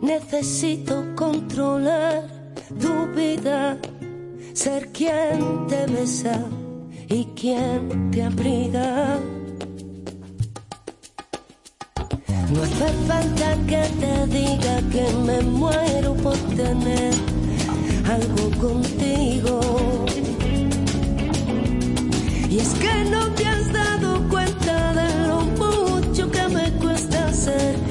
Necesito controlar tu vida, ser quien te besa y quien te abriga. No hace falta que te diga que me muero por tener algo contigo. Y es que no te has dado cuenta de lo mucho que me cuesta ser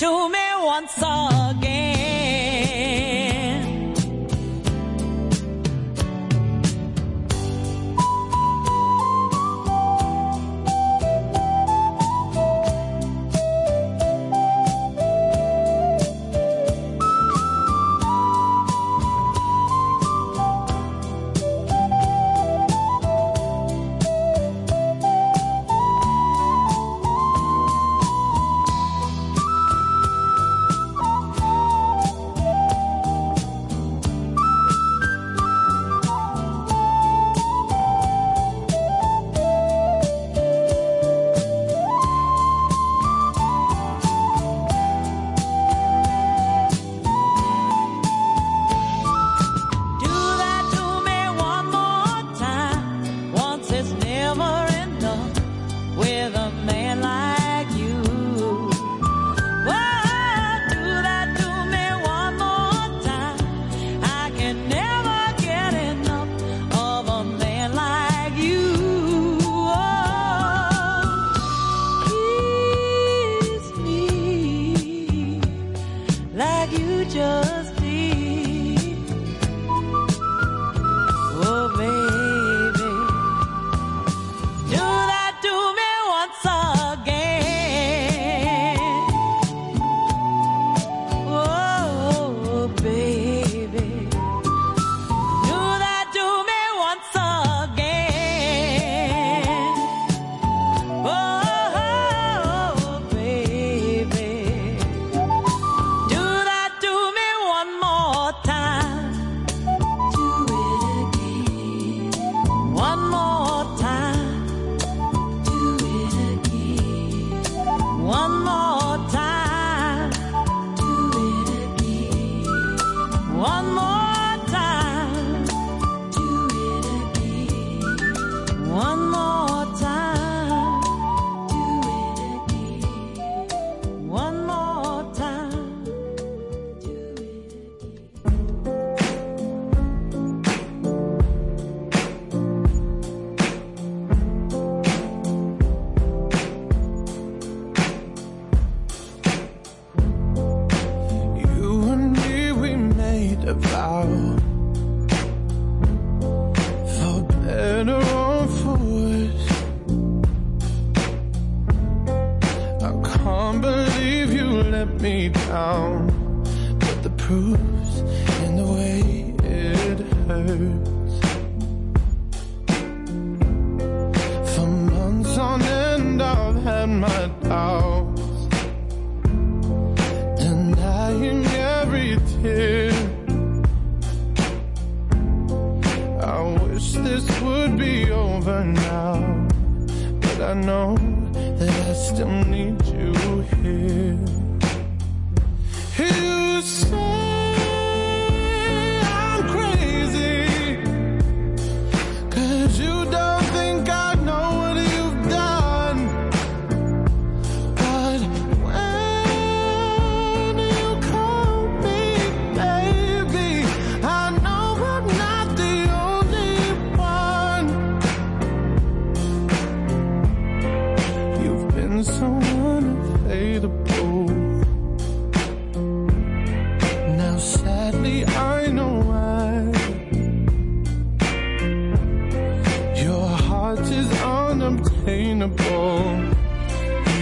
to me once again.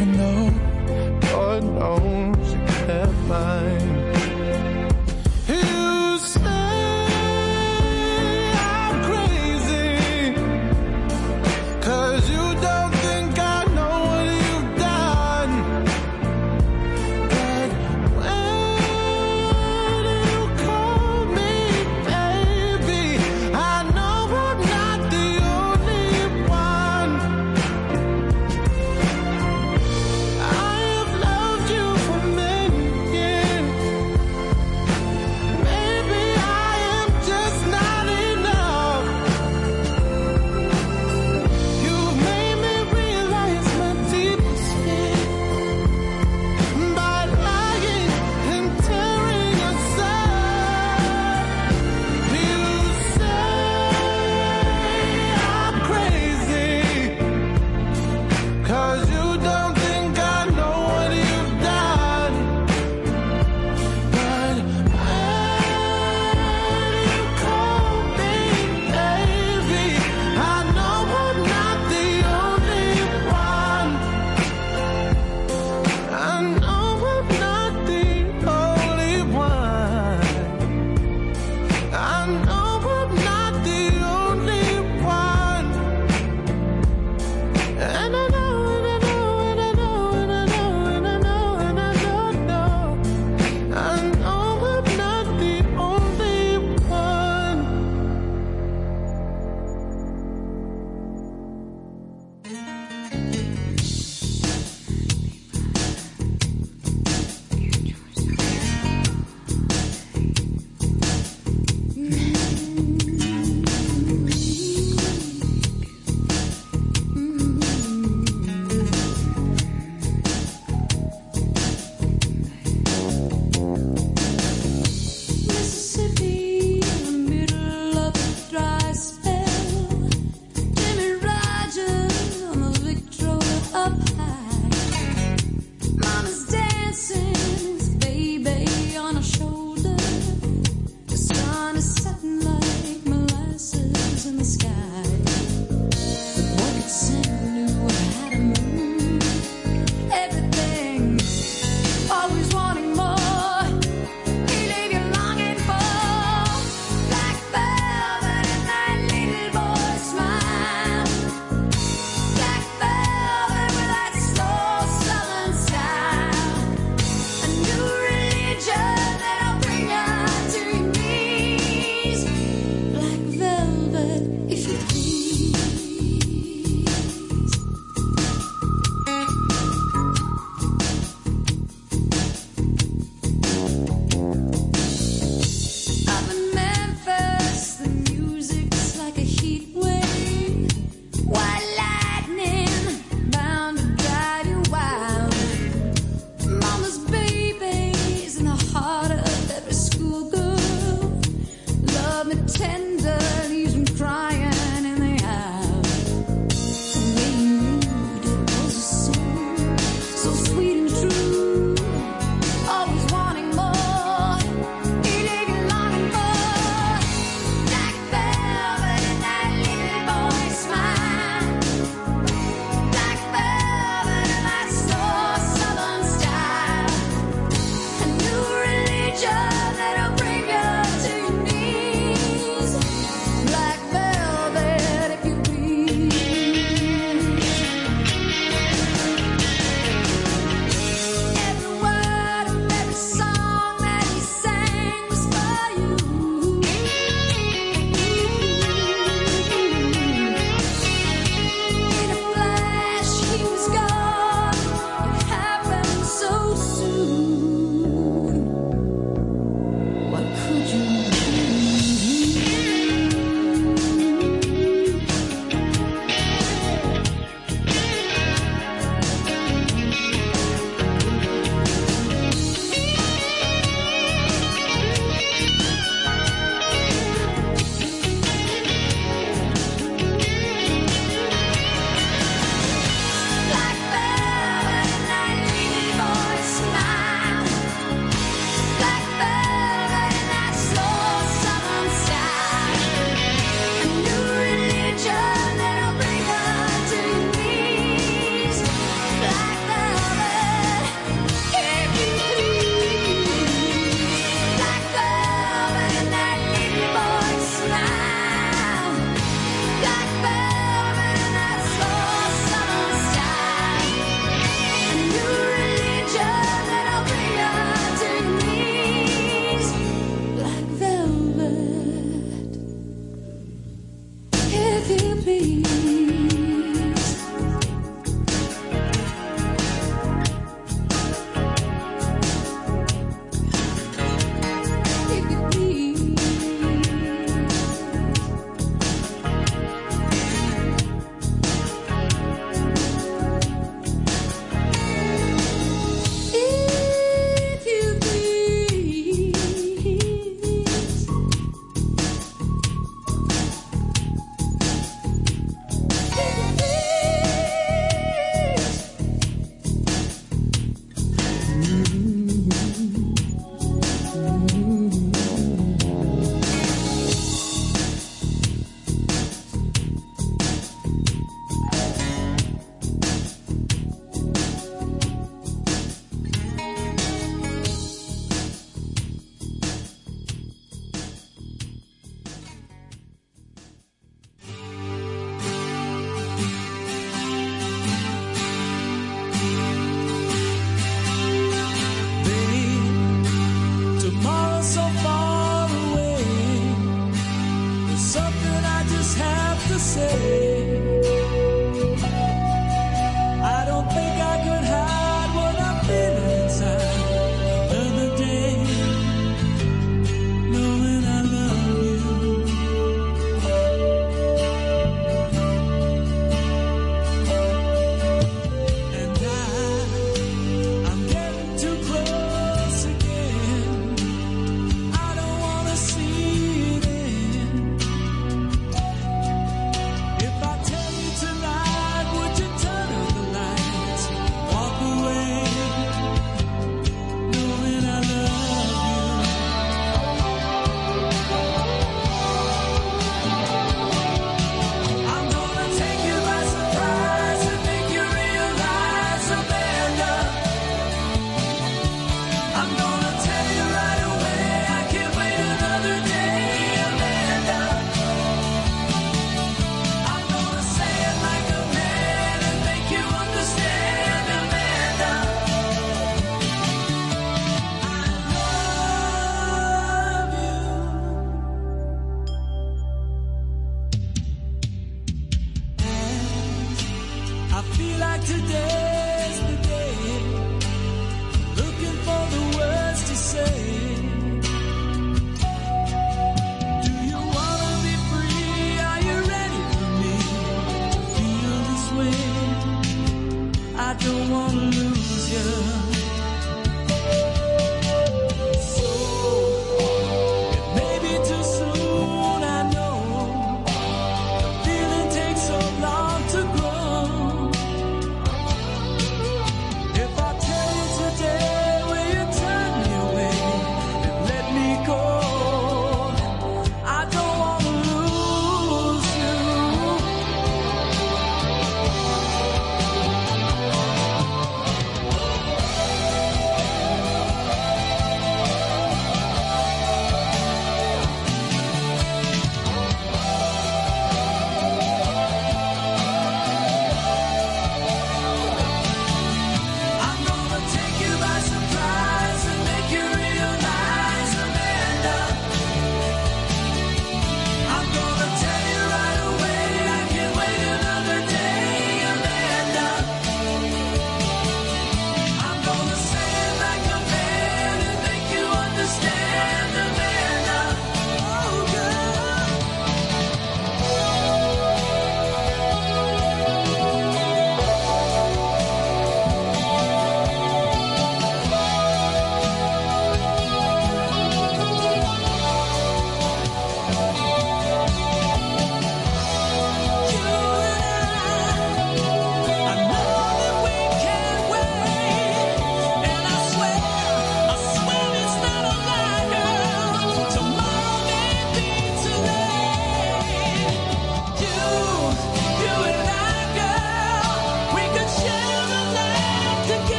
even though God knows you can't find. be like today.